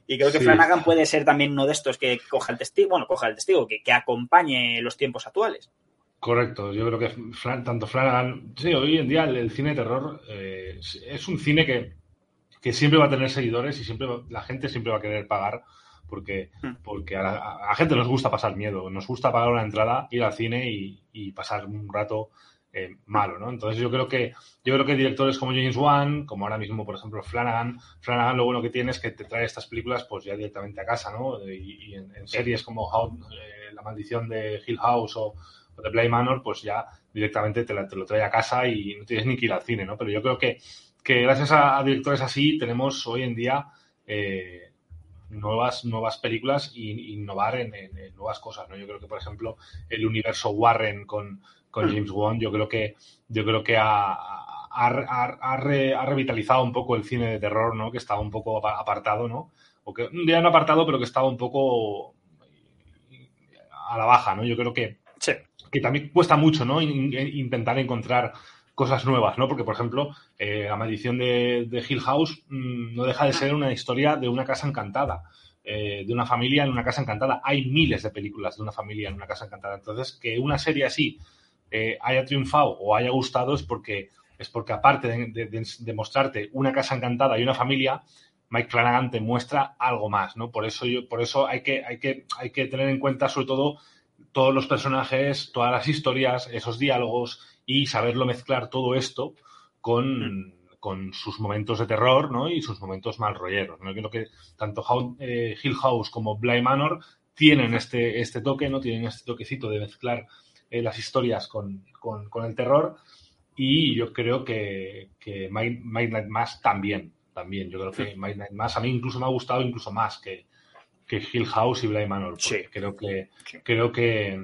E: Y creo que sí. Flanagan puede ser también uno de estos que coja el testigo, bueno, coja el testigo, que, que acompañe los tiempos actuales.
D: Correcto, yo creo que tanto Flanagan, sí, hoy en día el, el cine de terror eh, es un cine que, que siempre va a tener seguidores y siempre la gente siempre va a querer pagar porque, porque a, la, a, la, gente nos gusta pasar miedo, nos gusta pagar una entrada, ir al cine y, y pasar un rato eh, malo, ¿no? Entonces yo creo que yo creo que directores como James Wan, como ahora mismo, por ejemplo, Flanagan, Flanagan lo bueno que tiene es que te trae estas películas pues ya directamente a casa, ¿no? Y, y en, en, series como How, eh, La maldición de Hill House o, o de Bly Manor, pues ya directamente te, la, te, lo trae a casa y no tienes ni que ir al cine, ¿no? Pero yo creo que, que gracias a, a directores así tenemos hoy en día eh, nuevas, nuevas películas e innovar en, en, en, nuevas cosas, ¿no? Yo creo que, por ejemplo, el universo Warren con, con James Wan, yo creo que, yo creo que ha, ha, ha, ha, re, ha, revitalizado un poco el cine de terror, ¿no? Que estaba un poco apartado, ¿no? O que, ya no apartado, pero que estaba un poco a la baja, ¿no? Yo creo que,
E: sí.
D: que también cuesta mucho, ¿no? Intentar encontrar cosas nuevas, ¿no? Porque, por ejemplo, eh, la maldición de, de, Hill House mmm, no deja de ser una historia de una casa encantada, eh, de una familia en una casa encantada. Hay miles de películas de una familia en una casa encantada. Entonces, que una serie así eh, haya triunfado o haya gustado es porque, es porque aparte de, de, mostrarte una casa encantada y una familia, Mike Flanagan te muestra algo más, ¿no? Por eso, yo, por eso hay, que, hay, que, hay que tener en cuenta, sobre todo, todos los personajes, todas las historias, esos diálogos y saberlo mezclar todo esto con, mm. con sus momentos de terror ¿no? y sus momentos mal rolleros. ¿no? Creo que tanto How, eh, Hill House como Bly Manor tienen este, este toque, ¿no? tienen este toquecito de mezclar eh, las historias con, con, con, el terror y yo creo que, que Midnight Mass también. También, yo creo que Midnight Mass a mí incluso me ha gustado incluso más que, que Hill House y Bly Manor.
E: Sí.
D: Creo que, sí. creo que,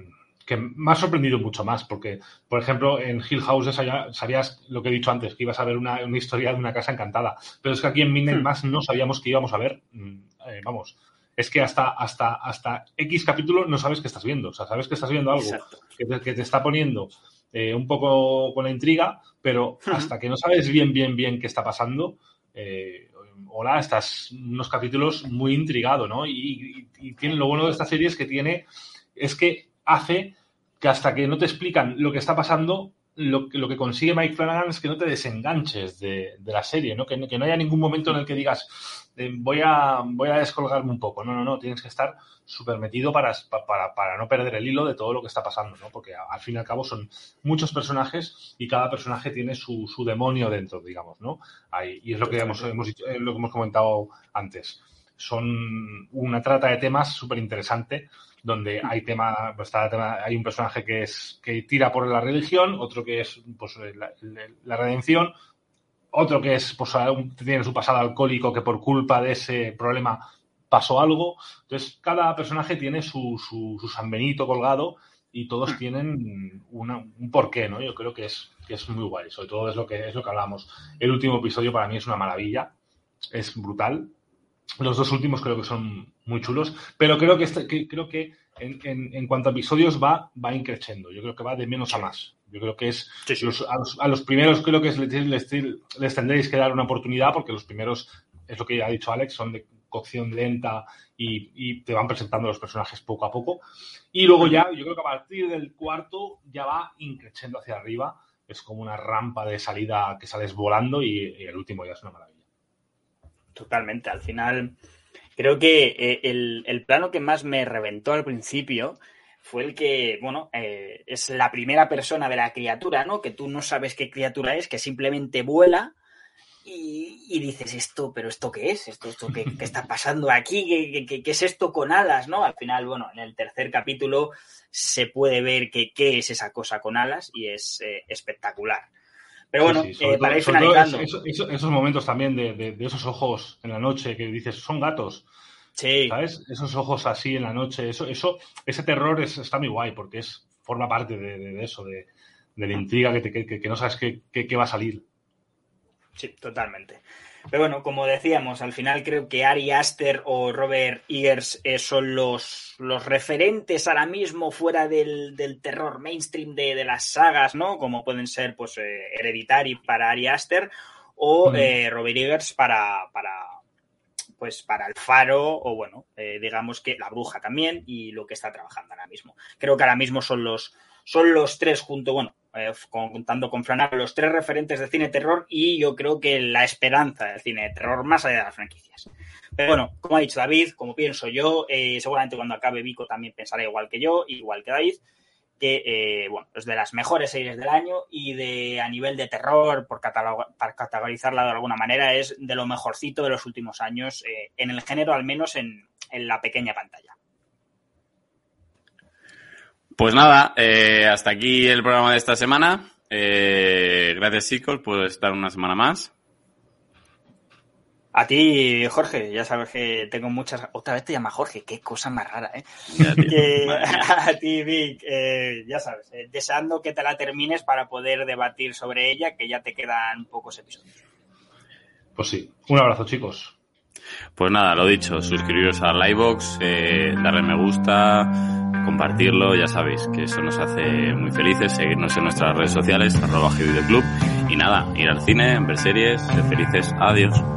D: que me ha sorprendido mucho más, porque, por ejemplo, en Hill House sabías lo que he dicho antes, que ibas a ver una, una historia de una casa encantada, pero es que aquí en Midnight hmm. Mass no sabíamos que íbamos a ver, eh, vamos, es que hasta, hasta, hasta X capítulo no sabes que estás viendo, o sea, sabes que estás viendo algo que te, que te, está poniendo eh, un poco con la intriga, pero hasta que no sabes bien, bien, bien qué está pasando, eh, hola, estás unos capítulos muy intrigado, ¿no? Y, y, y tiene, lo bueno de esta serie es que tiene, es que hace que hasta que no te explican lo que está pasando, lo, lo que consigue Mike Flanagan es que no te desenganches de, de la serie, ¿no? Que, que, no haya ningún momento en el que digas, eh, voy, a, voy a descolgarme un poco. No, no, no, tienes que estar súper metido para, para, para, no perder el hilo de todo lo que está pasando, ¿no? Porque al fin y al cabo son muchos personajes y cada personaje tiene su, su demonio dentro, digamos, ¿no? Ahí, y es lo que hemos, hemos, eh, lo que hemos comentado antes. Son una trata de temas súper interesante donde hay tema, pues está tema, hay un personaje que es que tira por la religión, otro que es pues la, la redención, otro que es pues tiene su pasado alcohólico que por culpa de ese problema pasó algo. Entonces, cada personaje tiene su, su, su San Benito colgado y todos tienen una, un porqué, ¿no? Yo creo que es, que es muy guay. Sobre todo es lo que es lo que hablamos. El último episodio para mí es una maravilla. Es brutal. Los dos últimos creo que son muy chulos, pero creo que, este, que creo que en, en, en, cuanto a episodios va, va increciendo. Yo creo que va de menos a más. Yo creo que es
E: sí, sí.
D: Los, a, los, a, los, primeros creo que les, les, les, tendréis que dar una oportunidad porque los primeros es lo que ha dicho Alex, son de cocción lenta y, y, te van presentando los personajes poco a poco. Y luego ya, yo creo que a partir del cuarto ya va increciendo hacia arriba. Es como una rampa de salida que sales volando y, y el último ya es una maravilla.
E: Totalmente. Al final, Creo que eh, el, el plano que más me reventó al principio fue el que, bueno, eh, es la primera persona de la criatura, ¿no? Que tú no sabes qué criatura es, que simplemente vuela y, y dices, esto, pero ¿esto qué es? ¿Esto, esto qué, qué está pasando aquí? ¿Qué, qué, qué, es esto con alas, no? Al final, bueno, en el tercer capítulo se puede ver que qué es esa cosa con alas y es eh, espectacular. Pero bueno,
D: Sí, sí,
E: eh, para ir finalizando.
D: eso- eso- esos momentos también de, de- de esos ojos en la noche que dices, son gatos,
E: Sí,
D: ¿sabes? Esos ojos así en la noche, eso, eso, ese terror es, está muy guay porque es, forma parte de, de- eso, de, de la intriga que, te- que- que- que no sabes qué, qué- qué va a salir.
E: Sí, totalmente. Pero bueno, como decíamos, al final creo que Ari Aster o Robert Eggers eh, son los, los referentes ahora mismo fuera del, del terror mainstream de, de las sagas, ¿no? Como pueden ser, pues, eh, Hereditary para Ari Aster o
D: Mm.
E: eh, Robert Eggers para, para, pues, para El Faro o, bueno, eh, digamos que La Bruja también y lo que está trabajando ahora mismo. Creo que ahora mismo son los, son los tres junto, bueno, eh, con- contando con Flanar, los tres referentes de cine terror y yo creo que la esperanza del cine de terror más allá de las franquicias. Pero bueno, como ha dicho David, como pienso yo, eh, seguramente cuando acabe Vico también pensará igual que yo, igual que David, que eh, bueno, es de las mejores series del año y de a nivel de terror, por para categorizarla de alguna manera, es de lo mejorcito de los últimos años eh, en el género, al menos en, en la pequeña pantalla.
C: Pues nada, eh, hasta aquí el programa de esta semana. Eh, gracias, chicos, por estar una semana más.
E: A ti, Jorge, ya sabes que tengo muchas. Otra vez te llama Jorge, qué cosa más rara, ¿eh?
C: Ya,
E: a ti, Vic, eh, ya sabes, eh, deseando que te la termines para poder debatir sobre ella, que ya te quedan pocos episodios.
D: Pues sí, un abrazo chicos.
C: Pues nada, lo dicho, suscribiros a Livebox, eh, darle me gusta, compartirlo, ya sabéis que eso nos hace muy felices, seguirnos en nuestras redes sociales, arroba Club y nada, ir al cine, ver series, ser felices, adiós.